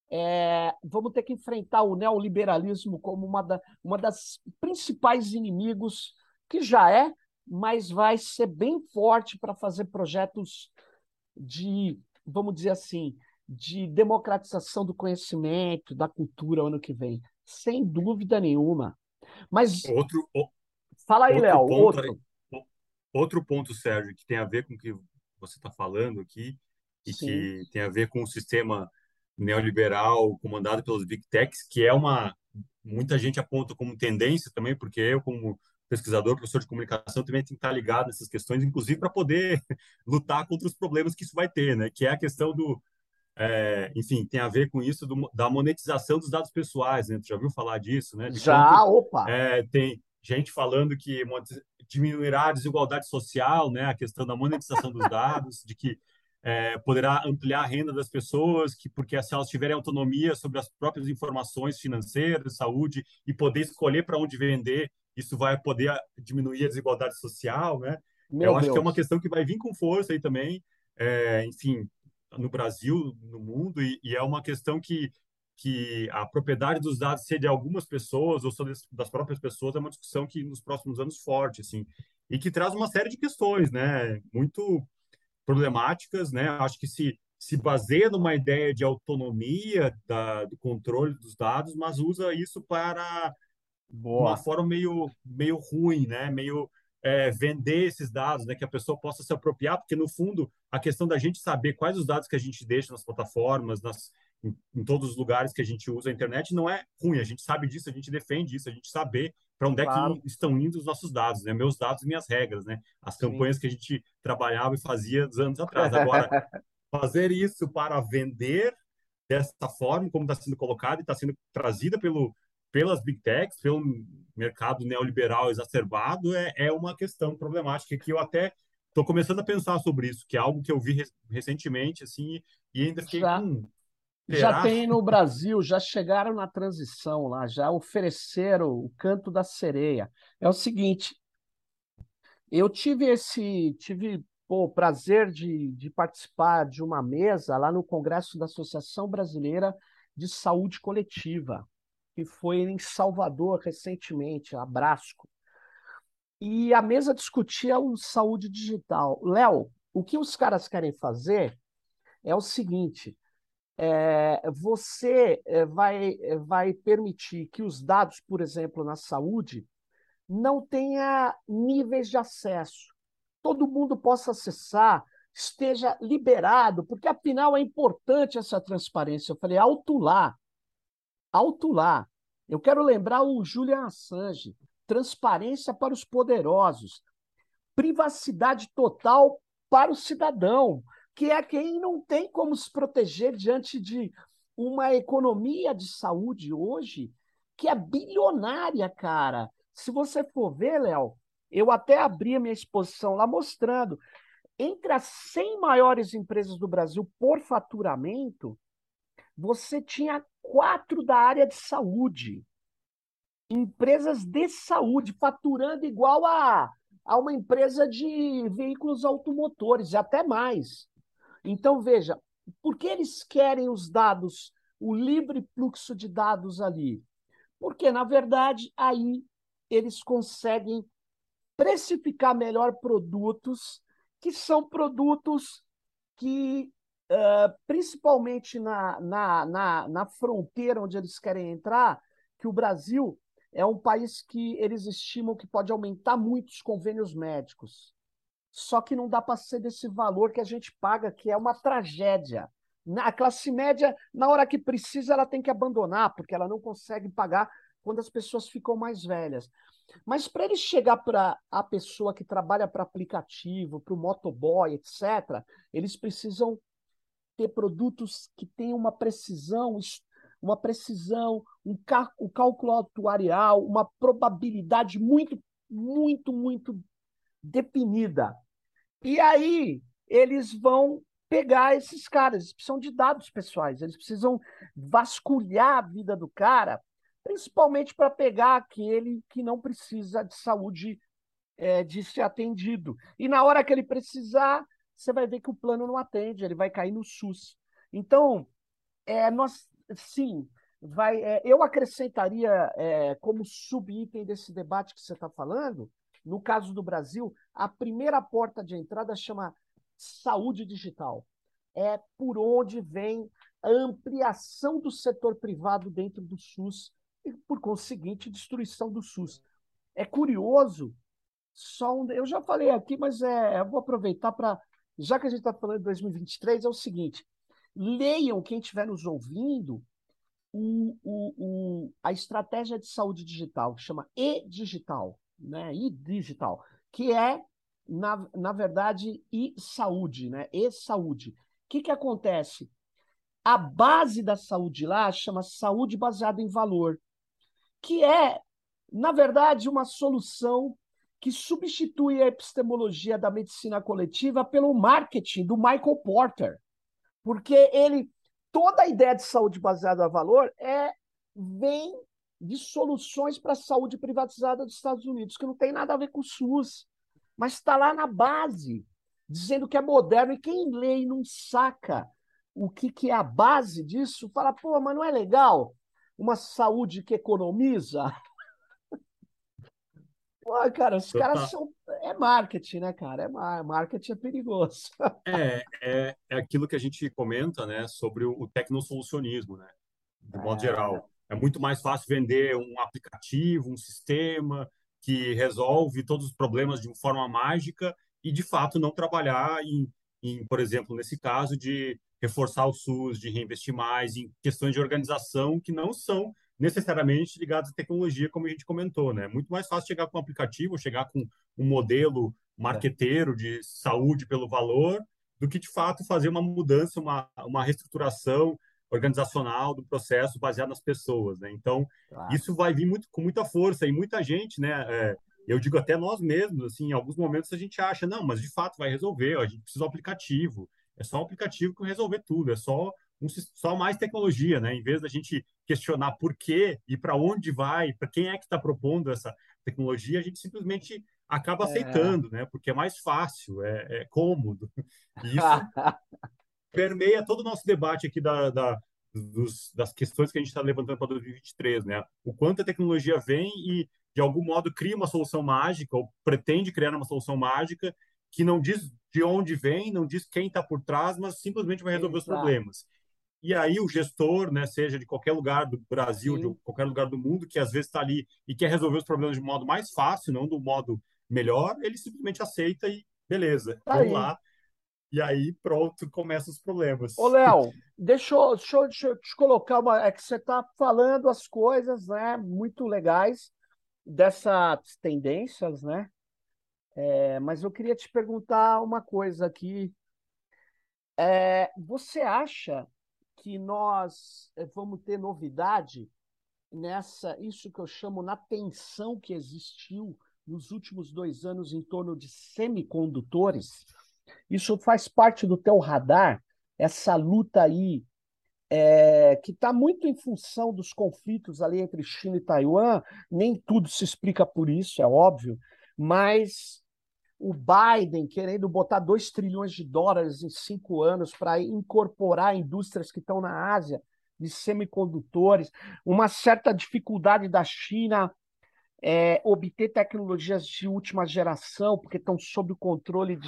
é, vamos ter que enfrentar o neoliberalismo como uma, da, uma das principais inimigos, que já é, mas vai ser bem forte para fazer projetos de, vamos dizer assim, de democratização do conhecimento, da cultura ano que vem sem dúvida nenhuma. Mas. Outro, Fala aí, Léo. Outro. outro ponto, Sérgio, que tem a ver com o que você está falando aqui, e Sim. que tem a ver com o sistema neoliberal comandado pelos big techs, que é uma. Muita gente aponta como tendência também, porque eu, como pesquisador, professor de comunicação, também tem que estar ligado nessas questões, inclusive para poder lutar contra os problemas que isso vai ter, né? Que é a questão do, é, enfim, tem a ver com isso do, da monetização dos dados pessoais, né? Tu já ouviu falar disso, né? De já, quanto, opa! É, tem, gente falando que diminuirá a desigualdade social, né, a questão da monetização dos dados, de que é, poderá ampliar a renda das pessoas, que porque se elas tiverem autonomia sobre as próprias informações financeiras, saúde e poder escolher para onde vender, isso vai poder diminuir a desigualdade social, né? Meu Eu Deus. acho que é uma questão que vai vir com força aí também, é, enfim, no Brasil, no mundo, e, e, é uma questão que que a propriedade dos dados ser de algumas pessoas ou só das próprias pessoas é uma discussão que nos próximos anos forte, assim, e que traz uma série de questões, né? Muito problemáticas, né? Acho que se se baseia numa ideia de autonomia da, do controle dos dados, mas usa isso para Boa. uma forma meio meio ruim, né? Meio é, vender esses dados, né? Que a pessoa possa se apropriar, porque no fundo a questão da gente saber quais os dados que a gente deixa nas plataformas, nas em, em todos os lugares que a gente usa a internet não é ruim. A gente sabe disso, a gente defende isso, a gente saber para onde claro. é que estão indo os nossos dados, né? Meus dados e minhas regras, né? As campanhas Sim. que a gente trabalhava e fazia anos atrás. Agora, fazer isso para vender dessa forma, como está sendo colocado e está sendo trazida pelo, pelas big techs, pelo mercado neoliberal exacerbado, é, é uma questão problemática que eu até estou começando a pensar sobre isso, que é algo que eu vi recentemente, assim, e ainda fiquei já, com... Já tem no Brasil, já chegaram na transição lá, já ofereceram o canto da sereia. É o seguinte, eu tive esse, tive pô, o prazer de, de participar de uma mesa lá no Congresso da Associação Brasileira de Saúde Coletiva, que foi em Salvador recentemente, a Brasco. E a mesa discutia o saúde digital. Léo, o que os caras querem fazer é o seguinte: é, você é, vai, é, vai permitir que os dados, por exemplo, na saúde, não tenha níveis de acesso. Todo mundo possa acessar, esteja liberado, porque afinal é importante essa transparência. Eu falei, alto lá, alto lá. Eu quero lembrar o Julian Assange, transparência para os poderosos, privacidade total para o cidadão que é quem não tem como se proteger diante de uma economia de saúde hoje que é bilionária, cara. Se você for ver, Léo, eu até abri a minha exposição lá mostrando entre as 100 maiores empresas do Brasil por faturamento, você tinha quatro da área de saúde. Empresas de saúde faturando igual a, a uma empresa de veículos automotores, até mais. Então, veja, por que eles querem os dados, o livre fluxo de dados ali? Porque, na verdade, aí eles conseguem precificar melhor produtos, que são produtos que, uh, principalmente na, na, na, na fronteira onde eles querem entrar, que o Brasil é um país que eles estimam que pode aumentar muito os convênios médicos só que não dá para ser desse valor que a gente paga, que é uma tragédia. A classe média, na hora que precisa, ela tem que abandonar, porque ela não consegue pagar quando as pessoas ficam mais velhas. Mas para ele chegar para a pessoa que trabalha para aplicativo, para o motoboy, etc., eles precisam ter produtos que tenham uma precisão, uma precisão, um, um cálculo atuarial, uma probabilidade muito, muito, muito definida. E aí eles vão pegar esses caras, eles precisam de dados pessoais, eles precisam vasculhar a vida do cara, principalmente para pegar aquele que não precisa de saúde é, de ser atendido. E na hora que ele precisar, você vai ver que o plano não atende, ele vai cair no SUS. Então, é, nós, sim, vai, é, eu acrescentaria é, como subitem desse debate que você está falando, no caso do Brasil, a primeira porta de entrada chama saúde digital. É por onde vem a ampliação do setor privado dentro do SUS e, por conseguinte, destruição do SUS. É curioso, só um, eu já falei aqui, mas é, eu vou aproveitar para, já que a gente está falando de 2023, é o seguinte: leiam quem estiver nos ouvindo o, o, o, a estratégia de saúde digital, que chama e-digital né, e digital, que é, na, na verdade, e saúde, né, e saúde. O que, que acontece? A base da saúde lá chama saúde baseada em valor, que é na verdade, uma solução que substitui a epistemologia da medicina coletiva pelo marketing do Michael Porter. Porque ele toda a ideia de saúde baseada a valor é vem de soluções para a saúde privatizada dos Estados Unidos, que não tem nada a ver com o SUS, mas está lá na base, dizendo que é moderno, e quem lê e não saca o que, que é a base disso, fala, pô, mas não é legal uma saúde que economiza? Pô, cara, os Total. caras são. É marketing, né, cara? É marketing é perigoso. É, é, é aquilo que a gente comenta, né, sobre o, o tecnosolucionismo, né? De modo é. geral. É muito mais fácil vender um aplicativo, um sistema que resolve todos os problemas de uma forma mágica e, de fato, não trabalhar em, em por exemplo, nesse caso, de reforçar o SUS, de reinvestir mais em questões de organização que não são necessariamente ligadas à tecnologia, como a gente comentou, né? Muito mais fácil chegar com um aplicativo, chegar com um modelo marqueteiro de saúde pelo valor, do que de fato fazer uma mudança, uma, uma reestruturação organizacional do processo baseado nas pessoas, né? Então, claro. isso vai vir muito com muita força e muita gente, né? É, eu digo até nós mesmos, assim, em alguns momentos a gente acha, não, mas de fato vai resolver, a gente precisa do aplicativo, é só um aplicativo que vai resolver tudo, é só um, só mais tecnologia, né? Em vez da gente questionar por quê e para onde vai, para quem é que está propondo essa tecnologia, a gente simplesmente acaba é. aceitando, né? Porque é mais fácil, é, é cômodo. E isso permeia todo o nosso debate aqui da, da dos, das questões que a gente está levantando para 2023, né? O quanto a tecnologia vem e de algum modo cria uma solução mágica ou pretende criar uma solução mágica que não diz de onde vem, não diz quem está por trás, mas simplesmente vai resolver Exato. os problemas. E aí o gestor, né, seja de qualquer lugar do Brasil, Sim. de qualquer lugar do mundo, que às vezes está ali e quer resolver os problemas de um modo mais fácil, não do modo melhor, ele simplesmente aceita e beleza, tá vamos aí. lá. E aí, pronto, começam os problemas. Ô, Léo, deixa, eu, deixa, eu, deixa eu te colocar uma. É que você está falando as coisas, né? Muito legais dessas tendências, né? É, mas eu queria te perguntar uma coisa aqui. É, você acha que nós eh, vamos ter novidade nessa, isso que eu chamo na tensão que existiu nos últimos dois anos em torno de semicondutores? Isso faz parte do teu radar, essa luta aí, é, que está muito em função dos conflitos ali entre China e Taiwan. Nem tudo se explica por isso, é óbvio, mas o Biden querendo botar 2 trilhões de dólares em cinco anos para incorporar indústrias que estão na Ásia de semicondutores, uma certa dificuldade da China é, obter tecnologias de última geração, porque estão sob o controle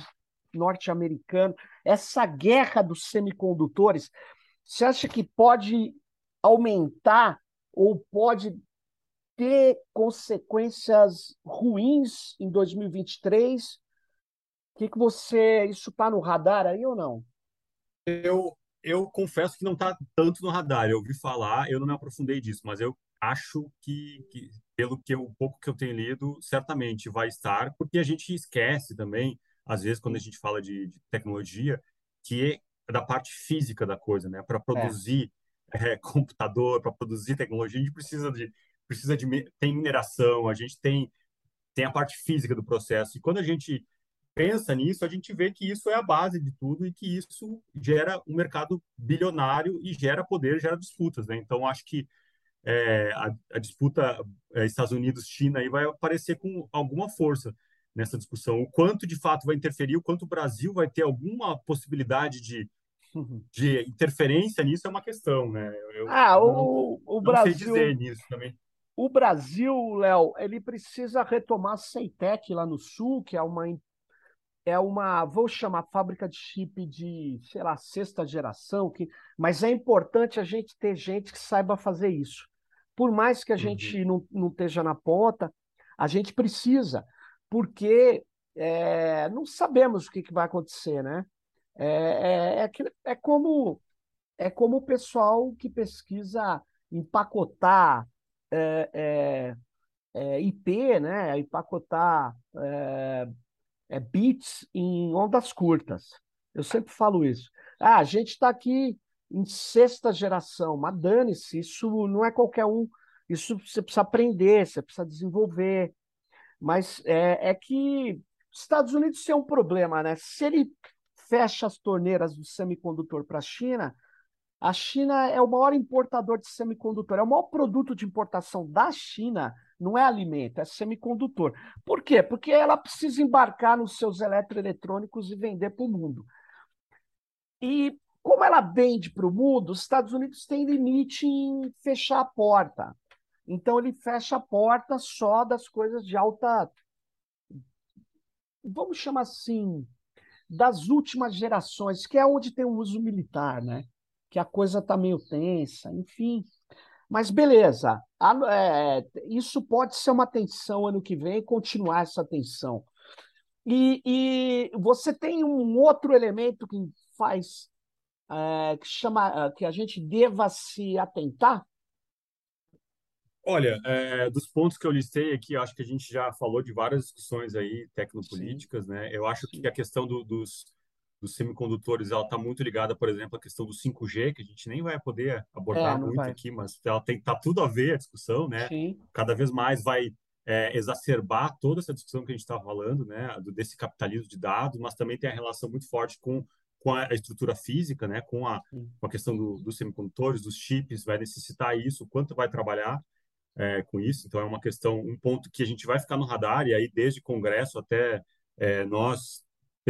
norte-americano. Essa guerra dos semicondutores, você acha que pode aumentar ou pode ter consequências ruins em 2023? O que, que você. Isso está no radar aí ou não? Eu, eu confesso que não está tanto no radar. Eu ouvi falar, eu não me aprofundei disso, mas eu acho que, que pelo que eu, pouco que eu tenho lido, certamente vai estar, porque a gente esquece também, às vezes, quando a gente fala de, de tecnologia, que é da parte física da coisa, né? Para produzir é. É, computador, para produzir tecnologia, a gente precisa de precisa de tem mineração, a gente tem tem a parte física do processo. E quando a gente pensa nisso, a gente vê que isso é a base de tudo e que isso gera um mercado bilionário e gera poder, gera disputas, né? Então acho que é, a, a, disputa é, Estados Unidos-China aí vai aparecer com alguma força nessa discussão. O quanto de fato vai interferir, o quanto o Brasil vai ter alguma possibilidade de, de interferência nisso é uma questão, né? Eu, ah, o, não, o Brasil. Dizer nisso também. O Brasil, Léo, ele precisa retomar a Ceitec lá no sul, que é uma é uma, vou chamar fábrica de chip de, sei lá, sexta geração, que, mas é importante a gente ter gente que saiba fazer isso. Por mais que a uhum. gente não, não esteja na ponta, a gente precisa, porque é, não sabemos o que, que vai acontecer, né? É, é, é, é, como, é como o pessoal que pesquisa empacotar é, é, é, IP, né? Empacotar é, é, bits em ondas curtas. Eu sempre falo isso. Ah, a gente está aqui em sexta geração, mas dane-se, isso não é qualquer um. Isso você precisa aprender, você precisa desenvolver. Mas é, é que os Estados Unidos têm um problema, né? Se ele fecha as torneiras do semicondutor para a China, a China é o maior importador de semicondutor, é o maior produto de importação da China, não é alimento, é semicondutor. Por quê? Porque ela precisa embarcar nos seus eletroeletrônicos e vender para o mundo. E como ela vende para o mundo, os Estados Unidos têm limite em fechar a porta. Então ele fecha a porta só das coisas de alta, vamos chamar assim, das últimas gerações, que é onde tem o uso militar, né? Que a coisa está meio tensa, enfim. Mas beleza, é, isso pode ser uma tensão ano que vem, continuar essa tensão. E, e você tem um outro elemento que faz é, que chama é, que a gente deva se atentar? Olha, é, dos pontos que eu listei aqui, acho que a gente já falou de várias discussões aí tecnopolíticas, Sim. né? Eu acho que a questão do, dos dos semicondutores, ela está muito ligada, por exemplo, à questão do 5G, que a gente nem vai poder abordar é, muito vai. aqui, mas ela tem tá tudo a ver a discussão, né? Sim. Cada vez mais vai é, exacerbar toda essa discussão que a gente está falando, né? Desse capitalismo de dados, mas também tem a relação muito forte com com a estrutura física, né? Com a, com a questão do, dos semicondutores, dos chips, vai necessitar isso, quanto vai trabalhar é, com isso. Então é uma questão, um ponto que a gente vai ficar no radar e aí desde congresso até é, nós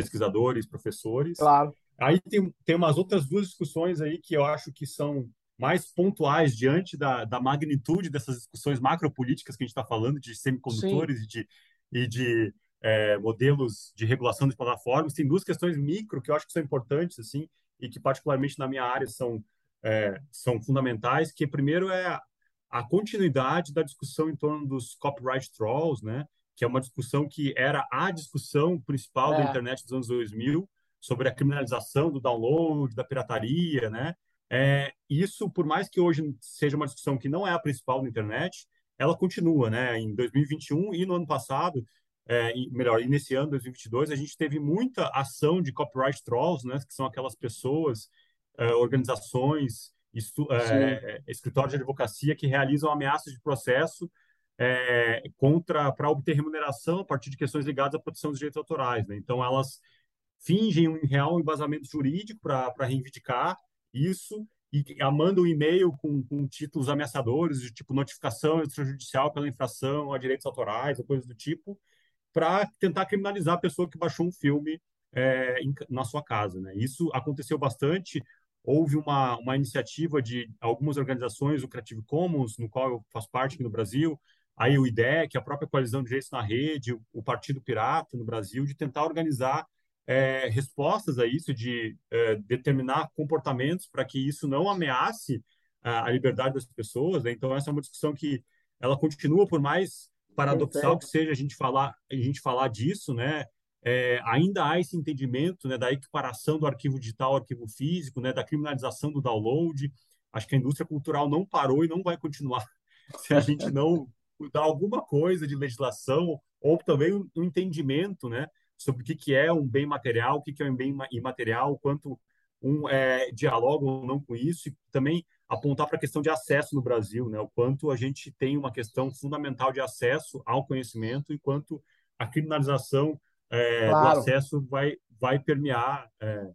pesquisadores, professores. Claro. Aí tem, tem umas outras duas discussões aí que eu acho que são mais pontuais diante da, da magnitude dessas discussões macropolíticas que a gente está falando, de semicondutores Sim. e de, e de é, modelos de regulação de plataformas. Tem duas questões micro que eu acho que são importantes, assim, e que particularmente na minha área são, é, são fundamentais, que primeiro é a, a continuidade da discussão em torno dos copyright trolls, né? Que é uma discussão que era a discussão principal é. da internet dos anos 2000, sobre a criminalização do download, da pirataria, né? É, isso, por mais que hoje seja uma discussão que não é a principal na internet, ela continua, né? Em 2021 e no ano passado, é, melhor, e nesse ano, 2022, a gente teve muita ação de copyright trolls, né? Que são aquelas pessoas, é, organizações, estu, é, escritórios de advocacia que realizam ameaças de processo é, contra para obter remuneração a partir de questões ligadas à proteção dos direitos autorais. Né? Então, elas fingem um real embasamento jurídico para reivindicar isso e mandam um e-mail com, com, títulos ameaçadores, de tipo notificação extrajudicial pela infração a direitos autorais ou coisas do tipo, para tentar criminalizar a pessoa que baixou um filme é, em, na sua casa. Né? Isso aconteceu bastante. Houve uma, uma iniciativa de algumas organizações, o Creative Commons, no qual eu faço parte aqui no Brasil, aí o IDEC, a própria Coalizão de Direitos na Rede, o Partido Pirata no Brasil, de tentar organizar é, respostas a isso, de é, determinar comportamentos para que isso não ameace a, a liberdade das pessoas. Né? Então, essa é uma discussão que ela continua, por mais paradoxal que seja a gente falar, a gente falar disso, né? É, ainda há esse entendimento né, da equiparação do arquivo digital ao arquivo físico, né, da criminalização do download. Acho que a indústria cultural não parou e não vai continuar se a gente não dar alguma coisa de legislação ou também um, entendimento, né, sobre o que, que é um bem material, o que, que é um bem imaterial, quanto um é, dialoga ou não com isso, e também apontar para a questão de acesso no Brasil, né, o quanto a gente tem uma questão fundamental de acesso ao conhecimento e quanto a criminalização é, claro. do acesso vai, vai permear é,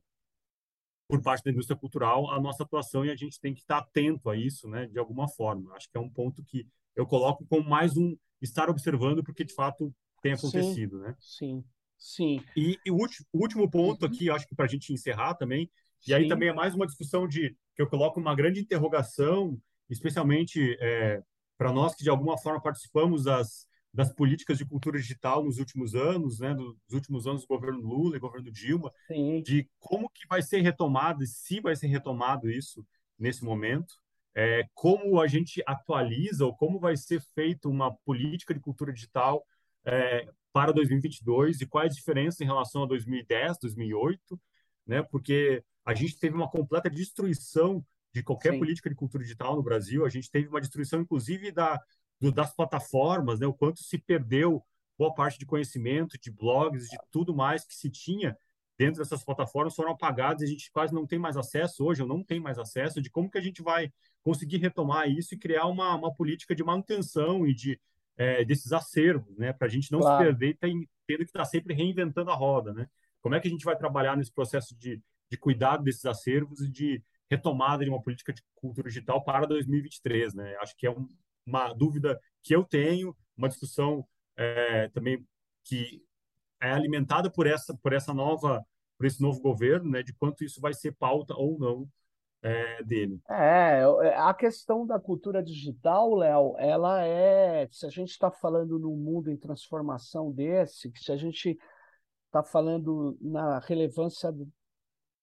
por parte da indústria cultural a nossa atuação e a gente tem que estar atento a isso, né, de alguma forma. Acho que é um ponto que eu coloco como mais um estar observando, porque de fato tem acontecido, sim, né? Sim, sim. E, e o, último, último ponto uhum. aqui, acho que para a gente encerrar também, e sim. aí também é mais uma discussão de que eu coloco uma grande interrogação, especialmente é, para nós que de alguma forma participamos das, das políticas de cultura digital nos últimos anos, né, dos últimos anos do governo Lula e governo Dilma, Sim. de como que vai ser retomado e se vai ser retomado isso nesse momento é, como a gente atualiza ou como vai ser feita uma política de cultura digital é, para 2022 e quais as diferenças em relação a 2010, 2008, né? Porque a gente teve uma completa destruição de qualquer Sim. política de cultura digital no Brasil. A gente teve uma destruição, inclusive, da, do, das plataformas, né? O quanto se perdeu boa parte de conhecimento, de blogs, de tudo mais que se tinha dentro dessas plataformas foram apagadas e a gente quase não tem mais acesso hoje, eu não tenho mais acesso de como que a gente vai conseguir retomar isso e criar uma, uma política de manutenção e de é, desses acervos, né, para a gente não claro. se perder e tá tendo que estar tá sempre reinventando a roda, né? Como é que a gente vai trabalhar nesse processo de, de cuidado desses acervos e de retomada de uma política de cultura digital para 2023, né? Acho que é um, uma dúvida que eu tenho, uma discussão é, também que é alimentada por essa por essa nova por esse novo governo, né? De quanto isso vai ser pauta ou não é, dele. É, é a questão da cultura digital, Léo, ela é, se a gente está falando num mundo em transformação desse, se a gente está falando na relevância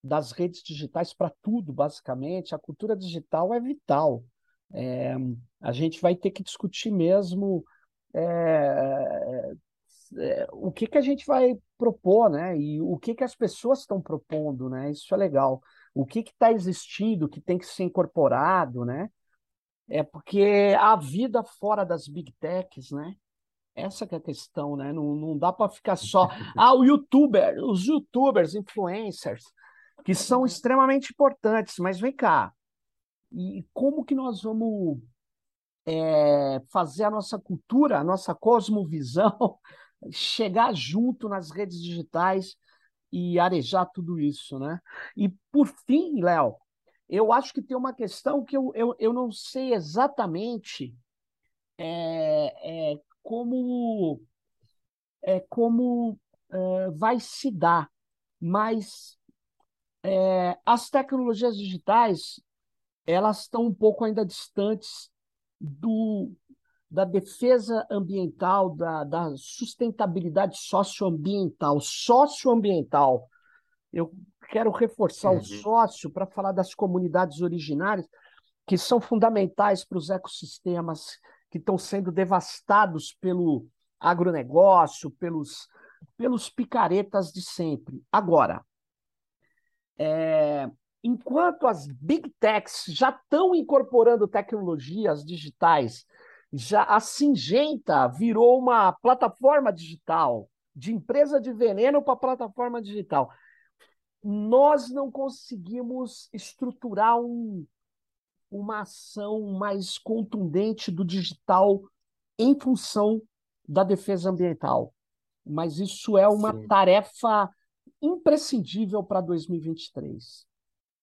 das redes digitais para tudo, basicamente, a cultura digital é vital. É, a gente vai ter que discutir mesmo é, é, o que, que a gente vai propor, né? E o que, que as pessoas estão propondo, né? Isso é legal. O que está existindo, que tem que ser incorporado, né? É porque a vida fora das big techs, né? Essa é a questão, né? Não, não dá para ficar só. Ah, o youtuber, os youtubers, influencers, que são extremamente importantes, mas vem cá. E como que nós vamos é, fazer a nossa cultura, a nossa cosmovisão chegar junto nas redes digitais e arejar tudo isso, né? E por fim, Léo, eu acho que tem uma questão que eu, eu, eu não sei exatamente é, é, como é como é, vai se dar, mas é, as tecnologias digitais elas estão um pouco ainda distantes do, da defesa ambiental, da, da sustentabilidade socioambiental. Socioambiental. Eu quero reforçar uhum. o sócio para falar das comunidades originárias, que são fundamentais para os ecossistemas que estão sendo devastados pelo agronegócio, pelos, pelos picaretas de sempre. Agora, é, enquanto as big techs já estão incorporando tecnologias digitais, já a Singenta virou uma plataforma digital, de empresa de veneno para plataforma digital. Nós não conseguimos estruturar um, uma ação mais contundente do digital em função da defesa ambiental. Mas isso é uma Sim. tarefa imprescindível para 2023.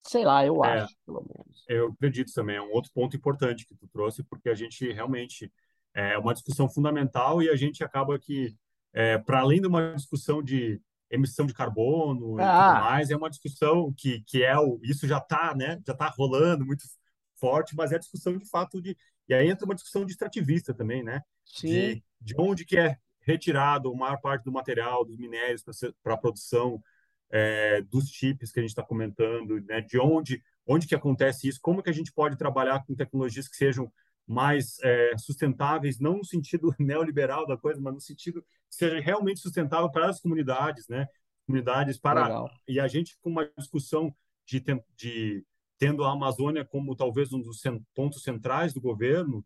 Sei lá, eu é, acho, pelo menos. Eu acredito também, é um outro ponto importante que tu trouxe, porque a gente realmente é uma discussão fundamental e a gente acaba que, é, para além de uma discussão de emissão de carbono e ah. tudo mais, é uma discussão que, que é o, isso já está, né, já está rolando muito forte, mas é discussão de fato de, e aí entra uma discussão de extrativista também, né, Sim. De, de onde que é retirado a maior parte do material, dos minérios para a produção é, dos chips que a gente está comentando, né? de onde, onde que acontece isso, como que a gente pode trabalhar com tecnologias que sejam mais é, sustentáveis, não no sentido neoliberal da coisa, mas no sentido que seja realmente sustentável para as comunidades, né? Comunidades para Legal. e a gente com uma discussão de, de tendo a Amazônia como talvez um dos pontos centrais do governo,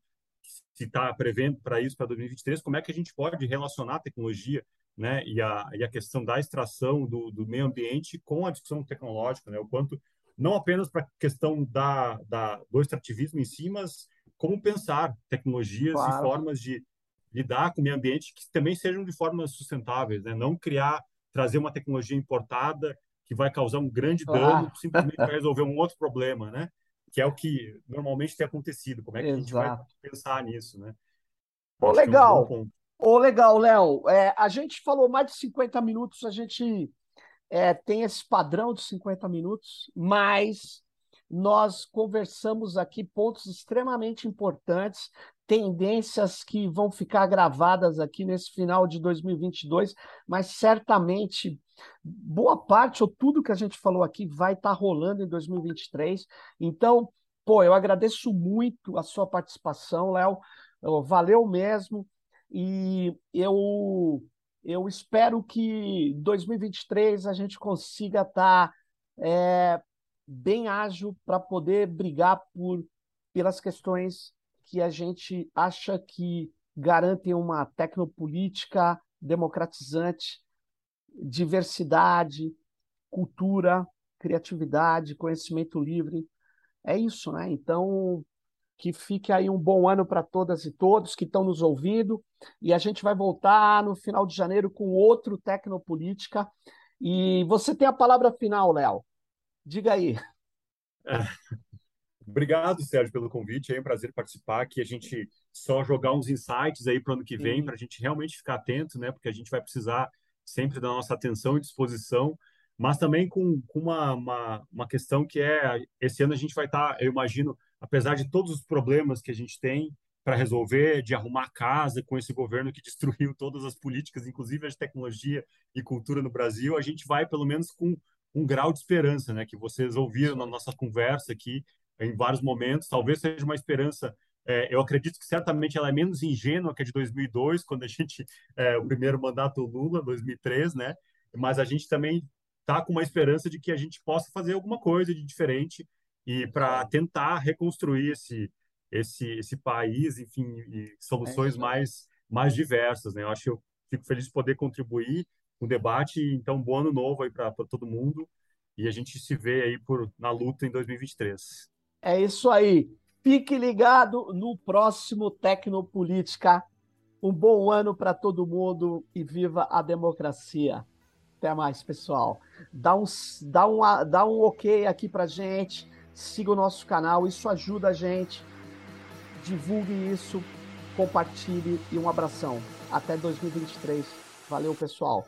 se está prevendo para isso para 2023, como é que a gente pode relacionar a tecnologia né, e, a, e a questão da extração do, do meio ambiente com a discussão tecnológica, né, o quanto não apenas para a questão da, da, do extrativismo em si, mas como pensar tecnologias claro. e formas de lidar com o meio ambiente que também sejam de formas sustentáveis, né? não criar, trazer uma tecnologia importada que vai causar um grande dano claro. simplesmente para resolver um outro problema, né? que é o que normalmente tem acontecido. Como é que Exato. a gente vai pensar nisso, né? Pô, legal. É um Ô, legal, Léo. É, a gente falou mais de 50 minutos, a gente é, tem esse padrão de 50 minutos, mas nós conversamos aqui pontos extremamente importantes, tendências que vão ficar gravadas aqui nesse final de 2022, mas certamente boa parte ou tudo que a gente falou aqui vai estar tá rolando em 2023. Então, pô, eu agradeço muito a sua participação, Léo. Valeu mesmo. E eu, eu espero que 2023 a gente consiga estar tá, é, bem ágil para poder brigar por, pelas questões que a gente acha que garantem uma tecnopolítica democratizante diversidade, cultura, criatividade, conhecimento livre. É isso, né? Então, que fique aí um bom ano para todas e todos que estão nos ouvindo. E a gente vai voltar no final de janeiro com outro Tecnopolítica. E você tem a palavra final, Léo. Diga aí. É. Obrigado, Sérgio, pelo convite. É um prazer participar. Que a gente só jogar uns insights aí para o ano que vem, para a gente realmente ficar atento, né? Porque a gente vai precisar sempre da nossa atenção e disposição, mas também com, com uma, uma, uma questão que é: esse ano a gente vai estar, tá, eu imagino, apesar de todos os problemas que a gente tem para resolver, de arrumar casa com esse governo que destruiu todas as políticas, inclusive as de tecnologia e cultura no Brasil, a gente vai pelo menos com um grau de esperança, né? Que vocês ouviram na nossa conversa aqui em vários momentos. Talvez seja uma esperança. É, eu acredito que certamente ela é menos ingênua que a de 2002, quando a gente é, o primeiro mandato Lula, 2003, né? Mas a gente também tá com uma esperança de que a gente possa fazer alguma coisa de diferente e para tentar reconstruir esse esse esse país, enfim, e soluções é mais mais diversas, né? Eu acho que eu fico feliz de poder contribuir com o debate, então bom ano novo aí para todo mundo e a gente se vê aí por na luta em 2023. É isso aí. Fique ligado no próximo Tecnopolítica. Um bom ano para todo mundo e viva a democracia. Até mais, pessoal. Dá um, dá um, dá um ok aqui para gente siga o nosso canal, isso ajuda a gente. Divulgue isso, compartilhe e um abração. Até 2023. Valeu, pessoal.